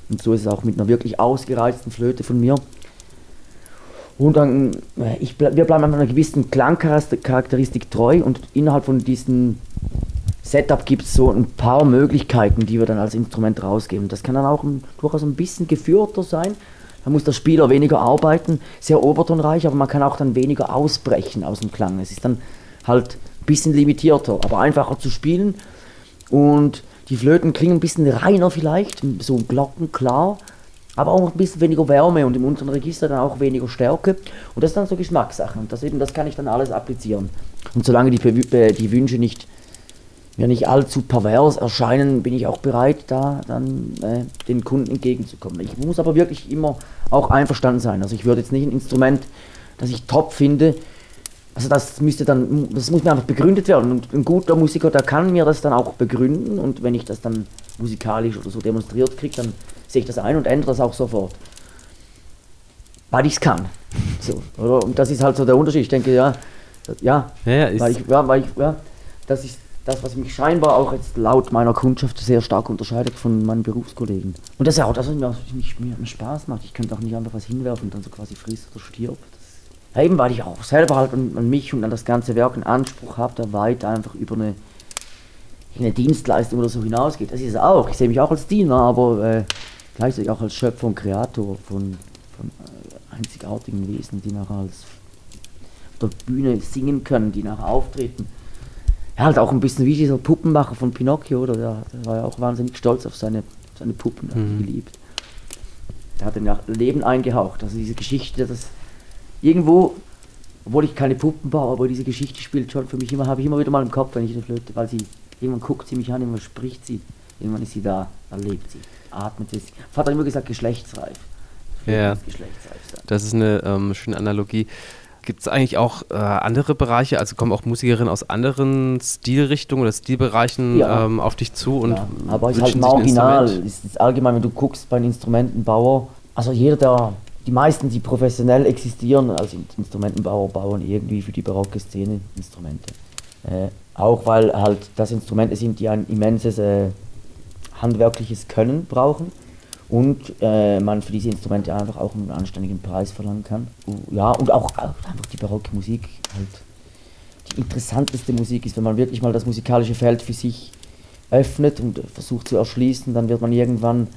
Und so ist es auch mit einer wirklich ausgereizten Flöte von mir. Und dann, äh, ich, wir bleiben einfach einer gewissen Klangcharakteristik treu und innerhalb von diesem Setup gibt es so ein paar Möglichkeiten, die wir dann als Instrument rausgeben. Das kann dann auch ein, durchaus ein bisschen geführter sein. Da muss der Spieler weniger arbeiten, sehr obertonreich, aber man kann auch dann weniger ausbrechen aus dem Klang. Es ist dann halt bisschen limitierter, aber einfacher zu spielen. Und die Flöten klingen ein bisschen reiner vielleicht, so glockenklar, aber auch ein bisschen weniger Wärme und im unteren Register dann auch weniger Stärke. Und das ist dann so Geschmackssachen. Und das, eben, das kann ich dann alles applizieren. Und solange die, die Wünsche nicht, mir nicht allzu pervers erscheinen, bin ich auch bereit, da dann äh, den Kunden entgegenzukommen. Ich muss aber wirklich immer auch einverstanden sein. Also ich würde jetzt nicht ein Instrument, das ich top finde, also das müsste dann, das muss mir einfach begründet werden. Und ein guter Musiker, der kann mir das dann auch begründen und wenn ich das dann musikalisch oder so demonstriert kriege, dann sehe ich das ein und ändere das auch sofort. Weil ich es kann. [laughs] So, oder? Und das ist halt so der Unterschied. Ich denke, ja, ja, ja, ja weil ich, ja, weil ich, ja, das ist das, was mich scheinbar auch jetzt laut meiner Kundschaft sehr stark unterscheidet von meinen Berufskollegen. Und das ist ja auch das, was mir, mir Spaß macht. Ich könnte auch nicht einfach was hinwerfen und dann so quasi frisst oder stirbt. Eben weil ich auch selber halt an, an mich und an das ganze Werk einen Anspruch habe, der weit einfach über eine, eine Dienstleistung oder so hinausgeht. Das ist es auch. Ich sehe mich auch als Diener, aber äh, gleichzeitig auch als Schöpfer und Kreator von, von äh, einzigartigen Wesen, die nachher als auf der Bühne singen können, die nachher auftreten. Ja, halt auch ein bisschen wie dieser Puppenmacher von Pinocchio, oder? Der, der war ja auch wahnsinnig stolz auf seine, seine Puppen, der mhm. hat geliebt. Der hat ja Leben eingehaucht. Also diese Geschichte, das irgendwo, obwohl ich keine Puppen baue, aber diese Geschichte spielt schon für mich immer, habe ich immer wieder mal im Kopf, wenn ich eine Flöte, weil sie, irgendwann guckt sie mich an, irgendwann spricht sie, irgendwann ist sie da, dann lebt sie, atmet sie. Vater hat immer gesagt, geschlechtsreif. Ja, das ist eine ähm, schöne Analogie. Gibt es eigentlich auch äh, andere Bereiche, also kommen auch Musikerinnen aus anderen Stilrichtungen oder Stilbereichen ja. ähm, auf dich zu? Und ja, aber es ist halt marginal. Es ist allgemein, wenn du guckst bei einem Instrumentenbauer, also jeder, der die meisten, die professionell existieren als Instrumentenbauer, bauen irgendwie für die barocke Szene Instrumente. Äh, auch weil halt das Instrumente sind, die ein immenses äh, handwerkliches Können brauchen und äh, man für diese Instrumente einfach auch einen anständigen Preis verlangen kann. Ja, und auch, auch einfach die barocke Musik halt die interessanteste Musik ist, wenn man wirklich mal das musikalische Feld für sich öffnet und versucht zu erschließen, dann wird man irgendwann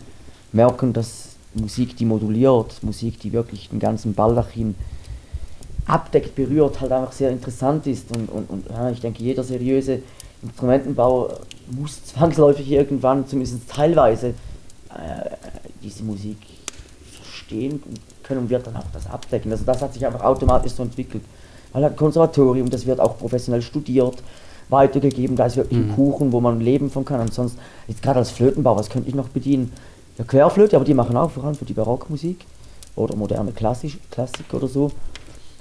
merken, dass Musik, die moduliert, Musik, die wirklich den ganzen Baldachin abdeckt, berührt, halt einfach sehr interessant ist. Und, und, und ja, ich denke, jeder seriöse Instrumentenbauer muss [laughs] zwangsläufig irgendwann, zumindest teilweise, diese Musik verstehen können und wird dann auch das abdecken. Also das hat sich einfach automatisch so entwickelt. Weil ein Konservatorium, das wird auch professionell studiert, weitergegeben, da ist wirklich mhm. ein Kuchen, wo man leben von kann. Ansonsten, jetzt gerade als Flötenbauer, was könnte ich noch bedienen? Ja, Querflöte, aber die machen auch vor allem für die Barockmusik oder moderne Klassik, Klassik oder so.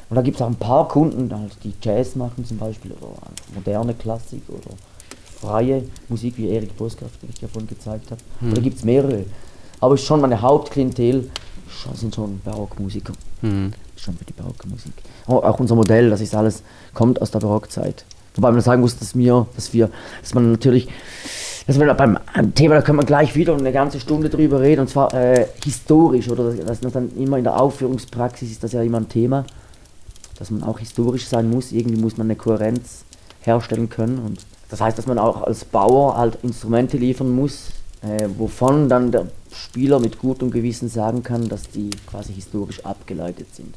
Und da gibt es auch ein paar Kunden, halt, die Jazz machen zum Beispiel oder moderne Klassik oder freie Musik, wie Erik Boskart, den ich ja vorhin gezeigt habe. Mhm. Da gibt es mehrere. Aber schon meine Hauptklientel sind schon Barockmusiker. Mhm. Schon für die Barockmusik. Auch unser Modell, das ist alles, kommt aus der Barockzeit. Wobei man sagen muss, dass wir, dass wir, dass man natürlich, dass man beim Thema, da können wir gleich wieder eine ganze Stunde drüber reden, und zwar äh, historisch, oder das ist dann immer in der Aufführungspraxis ist das ja immer ein Thema, dass man auch historisch sein muss, irgendwie muss man eine Kohärenz herstellen können und das heißt, dass man auch als Bauer halt Instrumente liefern muss, äh, wovon dann der Spieler mit gutem Gewissen sagen kann, dass die quasi historisch abgeleitet sind.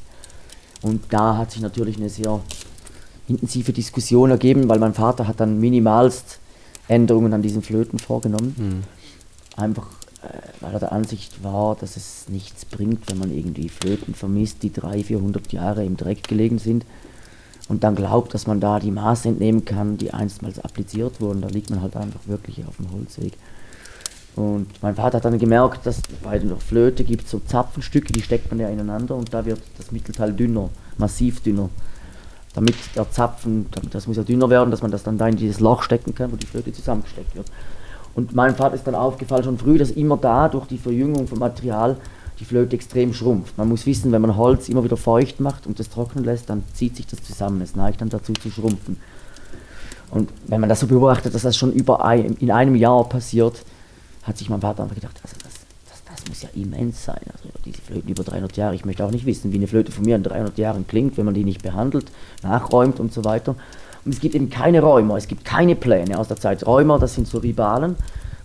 Und da hat sich natürlich eine sehr intensive Diskussion ergeben, weil mein Vater hat dann minimalst Änderungen an diesen Flöten vorgenommen. Mhm. Einfach äh, weil er der Ansicht war, dass es nichts bringt, wenn man irgendwie Flöten vermisst, die 300, 400 Jahre im Dreck gelegen sind und dann glaubt, dass man da die Maße entnehmen kann, die einstmals appliziert wurden. Da liegt man halt einfach wirklich auf dem Holzweg. Und mein Vater hat dann gemerkt, dass bei der Flöte gibt es so Zapfenstücke, die steckt man ja ineinander und da wird das Mittelteil dünner, massiv dünner damit der Zapfen, das muss ja dünner werden, dass man das dann da in dieses Loch stecken kann, wo die Flöte zusammengesteckt wird. Und meinem Vater ist dann aufgefallen schon früh, dass immer da durch die Verjüngung vom Material die Flöte extrem schrumpft. Man muss wissen, wenn man Holz immer wieder feucht macht und das trocknen lässt, dann zieht sich das zusammen. Es neigt dann dazu zu schrumpfen. Und wenn man das so beobachtet, dass das schon über ein, in einem Jahr passiert, hat sich mein Vater einfach gedacht, also das, das, das muss ja immens sein. Also diese Flöten über 300 Jahre, ich möchte auch nicht wissen, wie eine Flöte von mir in 300 Jahren klingt, wenn man die nicht behandelt nachräumt und so weiter. Und es gibt eben keine Räumer, es gibt keine Pläne aus der Zeit. Räumer, das sind so Ribalen,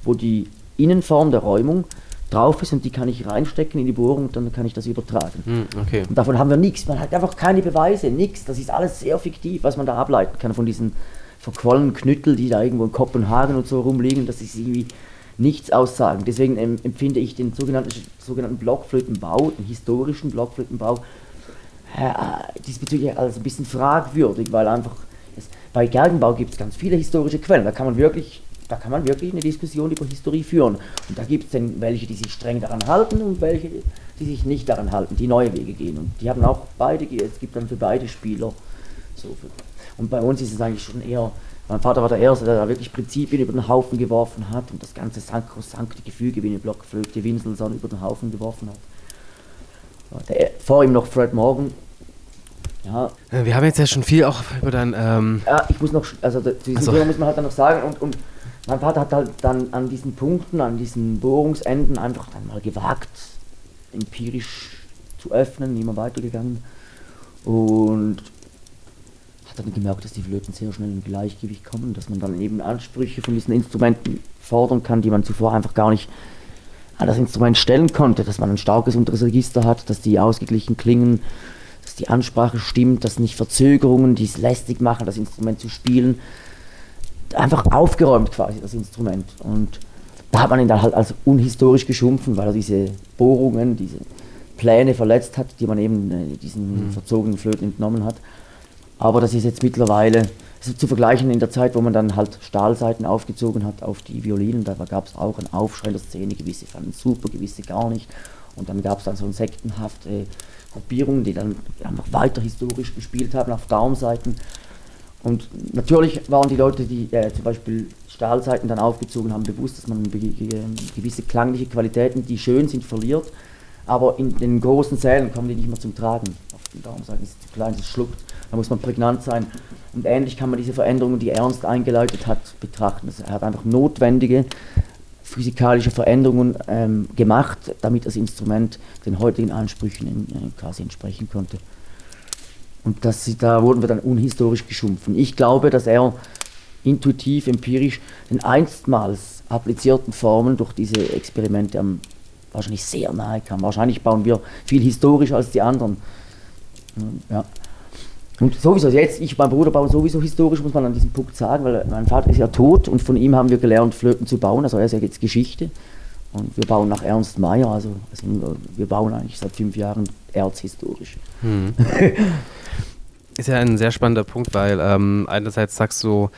wo die Innenform der Räumung drauf ist und die kann ich reinstecken in die Bohrung und dann kann ich das übertragen. Mm, okay. Und davon haben wir nichts. Man hat einfach keine Beweise, nichts. Das ist alles sehr fiktiv, was man da ableiten kann von diesen verquollenen Knüttel, die da irgendwo in Kopenhagen und so rumliegen. Das ist irgendwie nichts aussagen. Deswegen ähm, empfinde ich den sogenannten, sogenannten Blockflötenbau, den historischen Blockflötenbau, äh, diesbezüglich als ein bisschen fragwürdig, weil einfach es, bei Gergenbau gibt es ganz viele historische Quellen. Da kann man wirklich da kann man wirklich eine Diskussion über Historie führen. Und da gibt es dann welche, die sich streng daran halten und welche, die sich nicht daran halten, die neue Wege gehen. Und die haben auch beide, es gibt dann für beide Spieler so. Und bei uns ist es eigentlich schon eher, mein Vater war der Erste, der da wirklich Prinzipien über den Haufen geworfen hat und das ganze sankte Gefüge wie eine Blockflöte Winselson über den Haufen geworfen hat. Der, vor ihm noch Fred Morgan, ja. Äh, wir haben jetzt ja schon viel auch über dein. Ähm ja, ich muss noch, also diesen also. muss man halt dann noch sagen und, und mein Vater hat halt dann an diesen Punkten, an diesen Bohrungsenden einfach dann mal gewagt, empirisch zu öffnen, immer weitergegangen. Und hat dann gemerkt, dass die Flöten sehr schnell in Gleichgewicht kommen, dass man dann eben Ansprüche von diesen Instrumenten fordern kann, die man zuvor einfach gar nicht an das Instrument stellen konnte, dass man ein starkes unteres Register hat, dass die ausgeglichen klingen, dass die Ansprache stimmt, dass nicht Verzögerungen, die es lästig machen, das Instrument zu spielen, einfach aufgeräumt quasi, das Instrument. Und da hat man ihn dann halt als unhistorisch geschumpfen, weil er diese Bohrungen, diese Pläne verletzt hat, die man eben äh, diesen mhm. verzogenen Flöten entnommen hat. Aber das ist jetzt mittlerweile ist zu vergleichen in der Zeit, wo man dann halt Stahlseiten aufgezogen hat auf die Violinen. Da gab es auch einen Aufschrei der Szene, gewisse fanden super, gewisse gar nicht. Und dann gab es dann so sektenhafte Gruppierungen, die dann einfach weiter historisch gespielt haben auf Darmseiten. Und natürlich waren die Leute, die äh, zum Beispiel Stahlseiten dann aufgezogen haben, bewusst, dass man gewisse klangliche Qualitäten, die schön sind, verliert. Aber in den großen Sälen kommen die nicht mehr zum Tragen. Auf den Darmseiten ist es zu klein, es schluckt. Da muss man prägnant sein. Und ähnlich kann man diese Veränderungen, die Ernst eingeleitet hat, betrachten. Er hat einfach notwendige physikalische Veränderungen ähm, gemacht, damit das Instrument den heutigen Ansprüchen in, äh, quasi entsprechen konnte. Und das, da wurden wir dann unhistorisch geschumpfen. Ich glaube, dass er intuitiv, empirisch den einstmals applizierten Formen durch diese Experimente am, wahrscheinlich sehr nahe kam. Wahrscheinlich bauen wir viel historischer als die anderen. Ja. Und sowieso, jetzt, ich, mein Bruder bauen sowieso historisch, muss man an diesem Punkt sagen, weil mein Vater ist ja tot und von ihm haben wir gelernt, Flöten zu bauen. Also er ist ja jetzt Geschichte. Und wir bauen nach Ernst Mayr, also, also wir bauen eigentlich seit fünf Jahren erzhistorisch. Hm. [laughs] Ist ja ein sehr spannender Punkt, weil ähm, einerseits sagst du,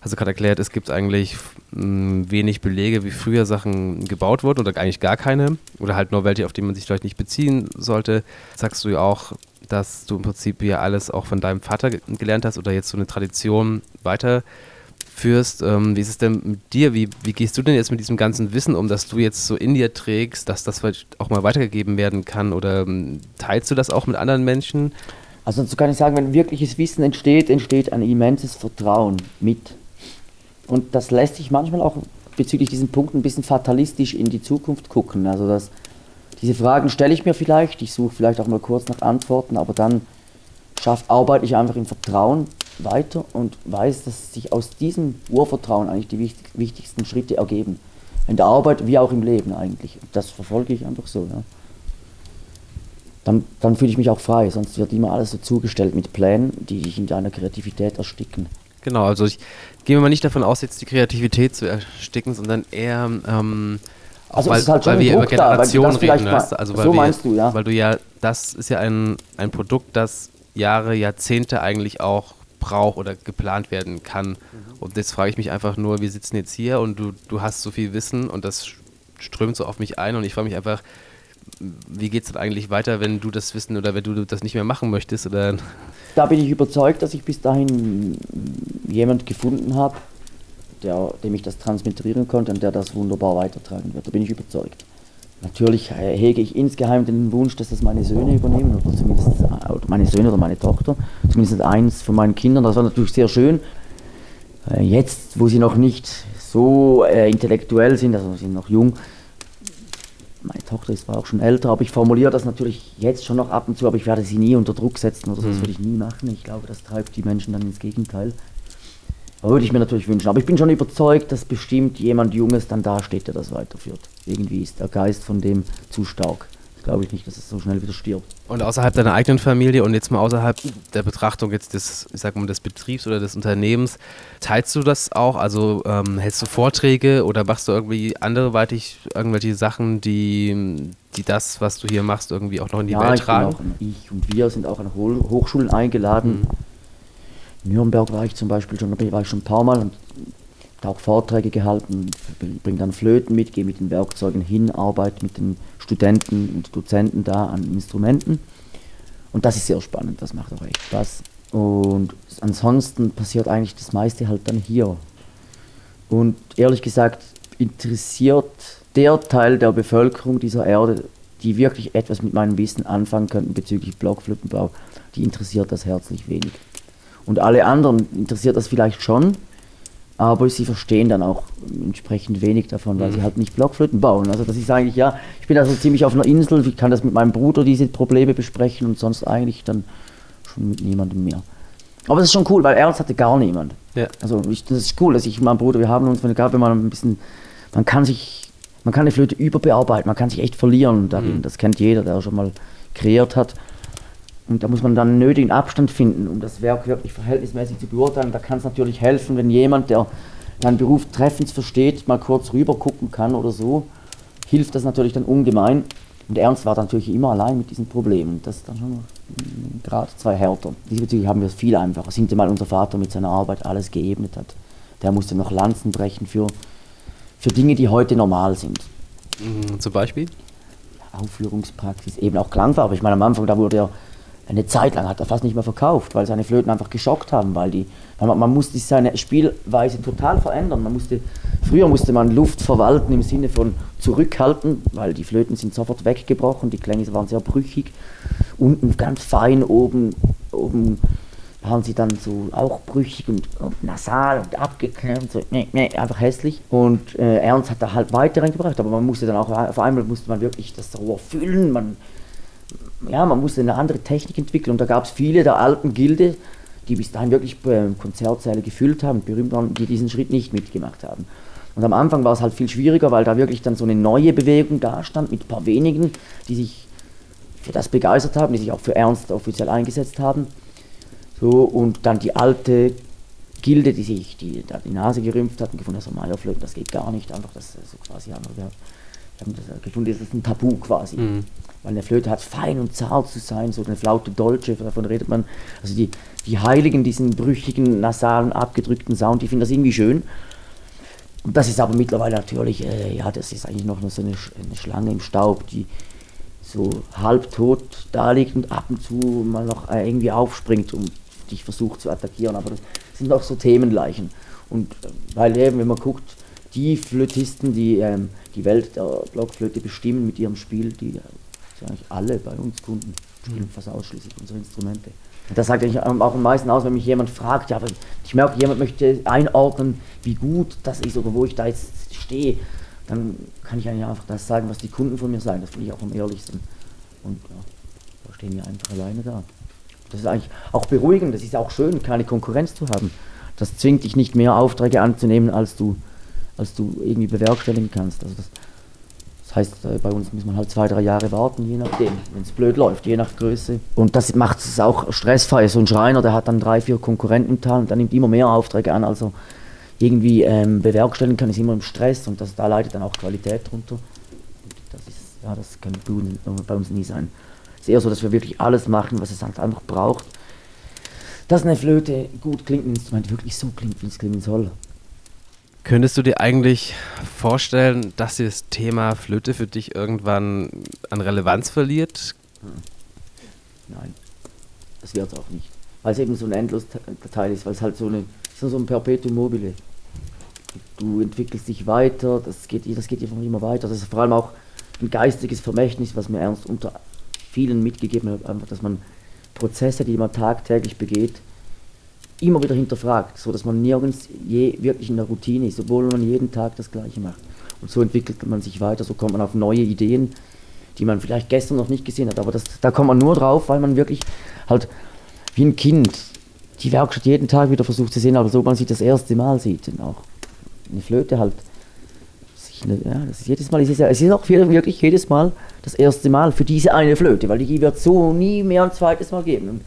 hast du gerade erklärt, es gibt eigentlich mh, hm, wenig Belege, wie früher Sachen gebaut wurden oder eigentlich gar keine oder halt nur welche, auf die man sich vielleicht nicht beziehen sollte. Sagst du ja auch, dass du im Prinzip ja alles auch von deinem Vater gelernt hast oder jetzt so eine Tradition weiterführst. Ähm, wie ist es denn mit dir? Wie, wie gehst du denn jetzt mit diesem ganzen Wissen um, dass du jetzt so in dir trägst, dass das vielleicht auch mal weitergegeben werden kann oder ähm, teilst du das auch mit anderen Menschen? Also dazu kann ich sagen, wenn wirkliches Wissen entsteht, entsteht ein immenses Vertrauen mit. Und das lässt sich manchmal auch bezüglich diesen Punkten ein bisschen fatalistisch in die Zukunft gucken. Also dass diese Fragen stelle ich mir vielleicht, ich suche vielleicht auch mal kurz nach Antworten, aber dann schaff, arbeite ich einfach im Vertrauen weiter und weiß, dass sich aus diesem Urvertrauen eigentlich die wichtig, wichtigsten Schritte ergeben. In der Arbeit wie auch im Leben eigentlich. Das verfolge ich einfach so. Ja dann, dann fühle ich mich auch frei. Sonst wird immer alles so zugestellt mit Plänen, die dich in deiner Kreativität ersticken. Genau, also ich gehe mal nicht davon aus, jetzt die Kreativität zu ersticken, sondern eher, ähm, also weil, halt weil wir über Generationen reden, weißt, also weil so wir, meinst du, ja. Weil du ja, das ist ja ein, ein Produkt, das Jahre, Jahrzehnte eigentlich auch braucht oder geplant werden kann. Mhm. Und jetzt frage ich mich einfach nur, wir sitzen jetzt hier und du, du hast so viel Wissen und das strömt so auf mich ein und ich frage mich einfach, wie geht es dann eigentlich weiter, wenn du das wissen oder wenn du das nicht mehr machen möchtest? Oder? [laughs] Da bin ich überzeugt, dass ich bis dahin jemand gefunden habe, der, dem ich das transmittieren konnte und der das wunderbar weitertragen wird. Da bin ich überzeugt. Natürlich hege ich insgeheim den Wunsch, dass das meine Söhne übernehmen, oder zumindest meine Söhne oder meine Tochter, zumindest eins von meinen Kindern. Das war natürlich sehr schön. Äh, jetzt, wo sie noch nicht so äh, intellektuell sind, also sind noch jung, meine Tochter ist zwar auch schon älter, aber ich formuliere das natürlich jetzt schon noch ab und zu, aber ich werde sie nie unter Druck setzen oder so, das mhm. würde ich nie machen. Ich glaube, das treibt die Menschen dann ins Gegenteil. Würde ich mir natürlich wünschen. Aber ich bin schon überzeugt, dass bestimmt jemand Junges dann dasteht, der das weiterführt. Irgendwie ist der Geist von dem zu stark glaube ich nicht, dass es so schnell wieder stirbt. Und außerhalb deiner eigenen Familie und jetzt mal außerhalb der Betrachtung jetzt des, ich sag mal, des Betriebs oder des Unternehmens, teilst du das auch? Also ähm, hältst du Vorträge oder machst du irgendwie anderweitig irgendwelche Sachen, die, die das, was du hier machst, irgendwie auch noch in die ja, Welt tragen? Auch, ich und wir sind auch an Hochschulen eingeladen. Mhm. In Nürnberg war ich zum Beispiel schon, war ich schon ein paar Mal und auch Vorträge gehalten, bringe dann Flöten mit, gehe mit den Werkzeugen hin, arbeite mit den Studenten und Dozenten da an Instrumenten. Und das ist sehr spannend, das macht auch echt Spaß. Und ansonsten passiert eigentlich das meiste halt dann hier. Und ehrlich gesagt interessiert der Teil der Bevölkerung dieser Erde, die wirklich etwas mit meinem Wissen anfangen könnten bezüglich Blockflötenbau, die interessiert das herzlich wenig. Und alle anderen interessiert das vielleicht schon, aber sie verstehen dann auch entsprechend wenig davon, weil mhm. sie halt nicht Blockflöten bauen. Also das ist eigentlich, ja, ich bin also ziemlich auf einer Insel, ich kann das mit meinem Bruder diese Probleme besprechen und sonst eigentlich dann schon mit niemandem mehr. Aber das ist schon cool, weil Ernst hatte gar niemand. Ja. Also ich, das ist cool, dass ich und mein Bruder, wir haben uns, wenn gab immer ein bisschen, man kann sich, man kann eine Flöte überbearbeiten, man kann sich echt verlieren darin. Mhm. Das kennt jeder, der schon mal kreiert hat. Und da muss man dann einen nötigen Abstand finden, um das Werk wirklich verhältnismäßig zu beurteilen. Da kann es natürlich helfen, wenn jemand, der seinen Beruf treffend versteht, mal kurz rüber gucken kann oder so. Hilft das natürlich dann ungemein. Und Ernst war natürlich immer allein mit diesen Problemen. Das ist dann schon gerade zwei härter. Diesbezüglich haben wir es viel einfacher. Sind mal unser Vater mit seiner Arbeit alles geebnet hat. Der musste noch Lanzen brechen für, für Dinge, die heute normal sind. Mhm, zum Beispiel? Aufführungspraxis, eben auch Klangfarbe. Ich meine, am Anfang, da wurde er eine Zeit lang hat er fast nicht mehr verkauft, weil seine Flöten einfach geschockt haben, weil die, man, man musste seine Spielweise total verändern. Man musste, früher musste man Luft verwalten im Sinne von zurückhalten, weil die Flöten sind sofort weggebrochen, die Klänge waren sehr brüchig. Unten ganz fein, oben, oben waren sie dann so auch brüchig und, und nasal und abgeklemmt, so, nee, nee, einfach hässlich. Und äh, Ernst hat da halt weiter reingebracht, aber man musste dann auch, auf einmal musste man wirklich das Rohr füllen, man ja, man musste eine andere Technik entwickeln und da gab es viele der alten Gilde, die bis dahin wirklich äh, Konzertsäle gefüllt haben, berühmt waren, die diesen Schritt nicht mitgemacht haben. Und am Anfang war es halt viel schwieriger, weil da wirklich dann so eine neue Bewegung da stand mit ein paar wenigen, die sich für das begeistert haben, die sich auch für Ernst offiziell eingesetzt haben. So, und dann die alte Gilde, die sich die, die Nase gerümpft hatten, gefunden, also Meierflöten, das geht gar nicht, einfach das so quasi einfach, haben das gefunden, das ist ein Tabu quasi. Mhm. Weil eine Flöte hat fein und zart zu sein, so eine Flaute Dolce, davon redet man. Also die, die Heiligen, diesen brüchigen, nasalen, abgedrückten Sound, die finden das irgendwie schön. Und das ist aber mittlerweile natürlich, äh, ja, das ist eigentlich noch so eine, eine, Schlange im Staub, die so halbtot da liegt und ab und zu mal noch äh, irgendwie aufspringt und dich versucht zu attackieren. Aber das sind auch so Themenleichen. Und äh, weil eben, wenn man guckt, die Flötisten, die ähm, die Welt der Blockflöte bestimmen mit ihrem Spiel, die sind eigentlich alle bei uns Kunden, spielen mhm. fast ausschließlich unsere Instrumente. Das sagt eigentlich auch am meisten aus, wenn mich jemand fragt, ja, aber ich merke, jemand möchte einordnen, wie gut das ist oder wo ich da jetzt stehe, dann kann ich eigentlich einfach das sagen, was die Kunden von mir sagen. Das finde ich auch am ehrlichsten. Und ja, da stehen wir einfach alleine da. Das ist eigentlich auch beruhigend, das ist auch schön, keine Konkurrenz zu haben. Das zwingt dich nicht mehr Aufträge anzunehmen, als du, als du irgendwie bewerkstelligen kannst. Also das, das heißt, äh, bei uns muss man halt zwei, drei Jahre warten, je nachdem, wenn es blöd läuft, je nach Größe. Und das macht es auch stressfrei. So ein Schreiner, der hat dann drei, vier Konkurrenten im Tal und dann nimmt immer mehr Aufträge an, also irgendwie ähm, bewerkstelligen kann, ist immer im Stress und das, da leidet dann auch Qualität drunter. Das ist, ja, das kann bei uns nie sein. Es ist eher so, dass wir wirklich alles machen, was es halt einfach braucht. Dass eine Flöte gut klingt, ein Instrument wirklich so klingt, wie es klingen soll. Könntest du dir eigentlich vorstellen, dass das Thema Flöte für dich irgendwann an Relevanz verliert? Hm. Nein, das wird es auch nicht. Weil es eben so ein endlos Teil ist, weil es halt so, eine, so ein Perpetuum mobile. Du entwickelst dich weiter, das geht, das geht einfach immer weiter. Das ist vor allem auch ein geistiges Vermächtnis, was mir Ernst unter vielen mitgegeben hat, einfach, dass man Prozesse, die man tagtäglich begeht, immer wieder hinterfragt, so dass man nirgends je wirklich in der Routine ist, obwohl man jeden Tag das Gleiche macht. Und so entwickelt man sich weiter, so kommt man auf neue Ideen, die man vielleicht gestern noch nicht gesehen hat. Aber das, da kommt man nur drauf, weil man wirklich halt wie ein Kind die Werkstatt jeden Tag wieder versucht zu sehen, aber so man sie das erste Mal sieht. Und auch eine Flöte halt. Ja, das ist jedes Mal, es ist, es ist auch wirklich jedes Mal das erste Mal für diese eine Flöte, weil die wird so nie mehr ein zweites Mal geben.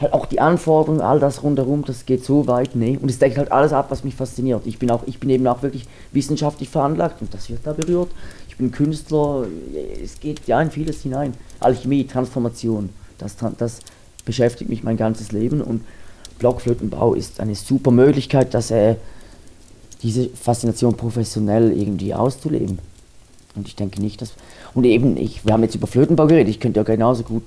Halt auch die Anforderungen, all das rundherum, das geht so weit, nee. Und es deckt halt alles ab, was mich fasziniert. Ich bin auch, ich bin eben auch wirklich wissenschaftlich veranlagt und das wird da berührt. Ich bin Künstler, es geht ja in vieles hinein. Alchemie, Transformation, das, das beschäftigt mich mein ganzes Leben und Blockflötenbau ist eine super Möglichkeit, dass äh, diese Faszination professionell irgendwie auszuleben. Und ich denke nicht, dass. Und eben, ich, wir haben jetzt über Flötenbau geredet, ich könnte ja genauso gut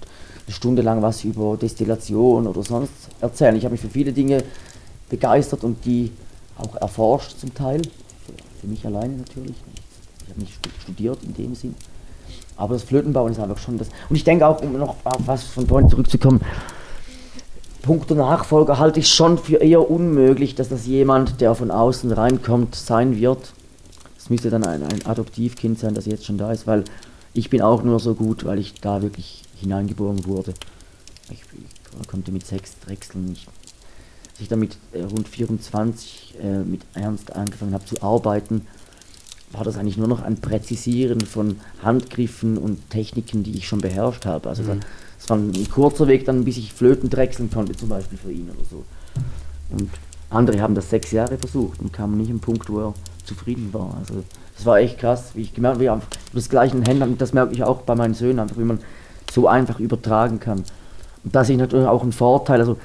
eine Stunde lang was über Destillation oder sonst erzählen. Ich habe mich für viele Dinge begeistert und die auch erforscht zum Teil. Für, mich alleine natürlich. Ich habe nicht studiert in dem Sinn. Aber das Flötenbauen ist einfach schon das. Und ich denke auch, um noch auf was von vorhin zurückzukommen, Punkt der Nachfolger halte ich schon für eher unmöglich, dass das jemand, der von außen reinkommt, sein wird. Es müsste dann ein, ein Adoptivkind sein, das jetzt schon da ist, weil ich bin auch nur so gut, weil ich da wirklich hineingeboren wurde. Ich, ich konnte mit sechs Drechseln nicht. Als ich dann mit äh, rund 24 äh, mit Ernst angefangen habe zu arbeiten, war das eigentlich nur noch ein Präzisieren von Handgriffen und Techniken, die ich schon beherrscht habe. Also mhm. das war ein kurzer Weg dann, bis ich Flöten drechseln konnte, zum Beispiel für ihn oder so. Und andere haben das sechs Jahre versucht und kamen nicht am Punkt, wo er zufrieden war. Also das war echt krass, wie ich gemerkt habe, das gleiche Händen, das merke ich auch bei meinen Söhnen, einfach wie man so einfach übertragen kann. Und das ist natürlich auch ein Vorteil. Also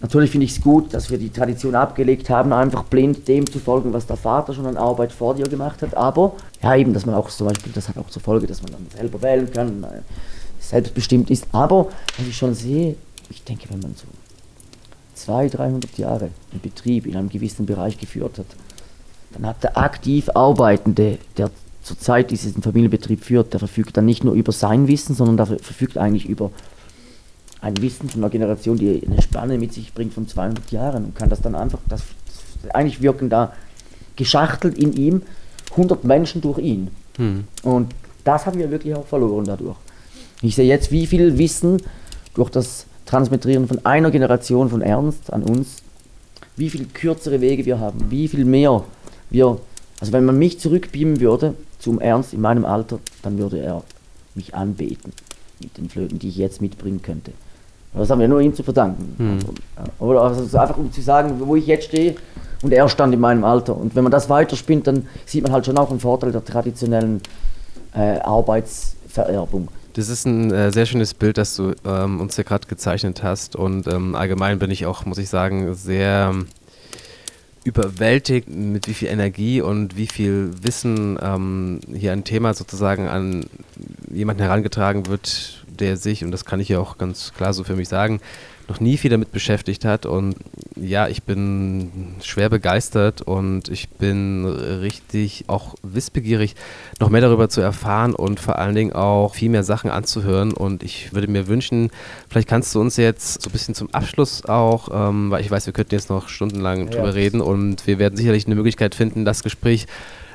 natürlich finde ich es gut, dass wir die Tradition abgelegt haben, einfach blind dem zu folgen, was der Vater schon an Arbeit vor dir gemacht hat. Aber ja, eben, dass man auch zum Beispiel, das hat auch zur Folge, dass man dann selber wählen kann, äh, selbstbestimmt ist. Aber was ich schon sehe, ich denke, wenn man so 200, 300 Jahre einen Betrieb in einem gewissen Bereich geführt hat, dann hat der aktiv Arbeitende, der zurzeit diesen Familienbetrieb führt, der verfügt dann nicht nur über sein Wissen, sondern der verfügt eigentlich über ein Wissen von einer Generation, die eine Spanne mit sich bringt von 200 Jahren und kann das dann einfach, das, eigentlich wirken da geschachtelt in ihm 100 Menschen durch ihn. Hm. Und das haben wir wirklich auch verloren dadurch. Ich sehe jetzt, wie viel Wissen durch das Transmetrieren von einer Generation von Ernst an uns, wie viel kürzere Wege wir haben, wie viel mehr wir, also wenn man mich zurückbeamen würde, zum Ernst in meinem Alter, dann würde er mich anbeten mit den Flöten, die ich jetzt mitbringen könnte. Das haben wir nur ihm zu verdanken. Hm. Oder also einfach um zu sagen, wo ich jetzt stehe und er stand in meinem Alter. Und wenn man das weiterspinnt, dann sieht man halt schon auch einen Vorteil der traditionellen äh, Arbeitsvererbung. Das ist ein äh, sehr schönes Bild, das du ähm, uns hier gerade gezeichnet hast. Und ähm, allgemein bin ich auch, muss ich sagen, sehr überwältigt, mit wie viel Energie und wie viel Wissen ähm, hier ein Thema sozusagen an jemanden herangetragen wird, der sich, und das kann ich ja auch ganz klar so für mich sagen, noch nie viel damit beschäftigt hat. Und ja, ich bin schwer begeistert und ich bin richtig auch wissbegierig, noch mehr darüber zu erfahren und vor allen Dingen auch viel mehr Sachen anzuhören. Und ich würde mir wünschen, vielleicht kannst du uns jetzt so ein bisschen zum Abschluss auch, ähm, weil ich weiß, wir könnten jetzt noch stundenlang ja. drüber reden und wir werden sicherlich eine Möglichkeit finden, das Gespräch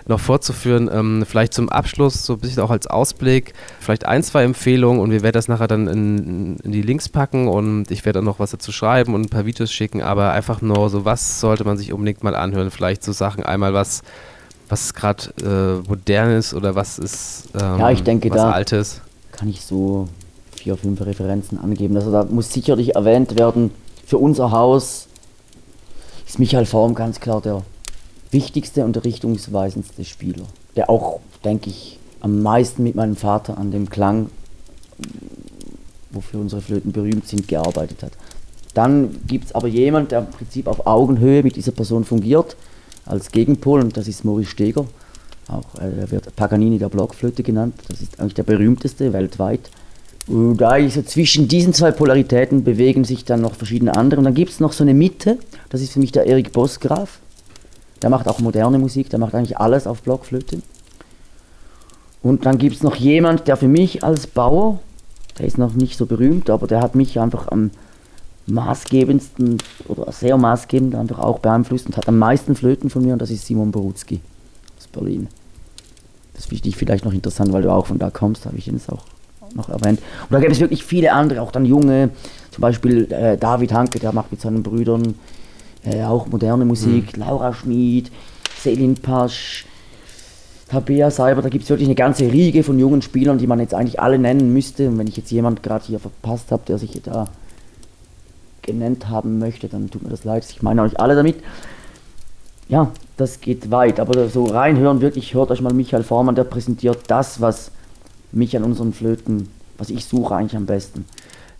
noch fortzuführen. Ähm, vielleicht zum Abschluss, so ein bisschen auch als Ausblick, vielleicht ein, zwei Empfehlungen und wir werden das nachher dann in, in die Links packen und ich werde dann noch was dazu schreiben und ein paar Videos schicken, aber einfach nur so, was sollte man sich unbedingt mal anhören? Vielleicht so Sachen einmal, was was gerade äh, modern ist oder was ist ähm, ja, ich denke, was da Altes? Kann ich so vier, fünf Referenzen angeben. Also da muss sicherlich erwähnt werden, für unser Haus ist Michael Form ganz klar der wichtigste und richtungsweisendste Spieler, der auch, denke ich, am meisten mit meinem Vater an dem Klang, wofür unsere Flöten berühmt sind, gearbeitet hat. Dann gibt es aber jemand, der im Prinzip auf Augenhöhe mit dieser Person fungiert, als Gegenpol, und das ist Maurice Steger. Auch äh, er wird Paganini der Blockflöte genannt. Das ist eigentlich der berühmteste weltweit. Und da so zwischen diesen zwei Polaritäten bewegen sich dann noch verschiedene andere. Und dann gibt es noch so eine Mitte, das ist für mich der Erik Bosgraf. Der macht auch moderne Musik, der macht eigentlich alles auf Blockflöte. Und dann gibt es noch jemand, der für mich als Bauer, der ist noch nicht so berühmt, aber der hat mich einfach am maßgebendsten oder sehr maßgebend einfach auch beeinflusst und hat am meisten Flöten von mir und das ist Simon Borutski aus Berlin. Das finde ich vielleicht noch interessant, weil du auch von da kommst, habe ich jetzt auch noch erwähnt. Und da gibt es wirklich viele andere, auch dann junge, zum Beispiel äh, David Hanke, der macht mit seinen Brüdern äh, auch moderne Musik, mhm. Laura Schmid, Selin Pasch, Tabea Seiber, da gibt es wirklich eine ganze Riege von jungen Spielern, die man jetzt eigentlich alle nennen müsste. Und wenn ich jetzt jemand gerade hier verpasst habe, der sich da genannt haben möchte, dann tut mir das leid. Ich meine euch alle damit. Ja, das geht weit, aber so reinhören, wirklich, hört euch mal Michael Vormann, der präsentiert das, was mich an unseren Flöten, was ich suche eigentlich am besten.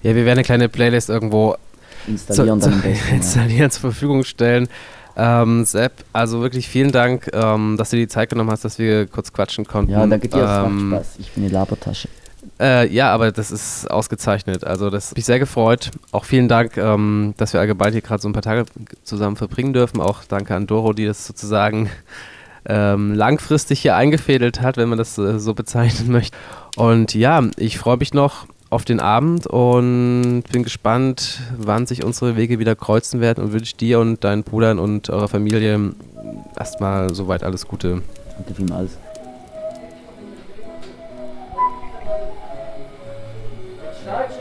Ja, wir werden eine kleine Playlist irgendwo installieren, zu, zu, besten, installieren ja. zur Verfügung stellen. Ähm, Sepp, also wirklich vielen Dank, ähm, dass du die Zeit genommen hast, dass wir kurz quatschen konnten. Ja, danke dir, es ähm, macht Spaß. Ich bin eine Labertasche. Äh, ja, aber das ist ausgezeichnet. Also das hat mich sehr gefreut. Auch vielen Dank, ähm, dass wir allgemein hier gerade so ein paar Tage zusammen verbringen dürfen. Auch danke an Doro, die das sozusagen ähm, langfristig hier eingefädelt hat, wenn man das äh, so bezeichnen möchte. Und ja, ich freue mich noch auf den Abend und bin gespannt, wann sich unsere Wege wieder kreuzen werden und wünsche dir und deinen Brudern und eurer Familie erstmal soweit alles Gute. Danke vielmals. Schneit,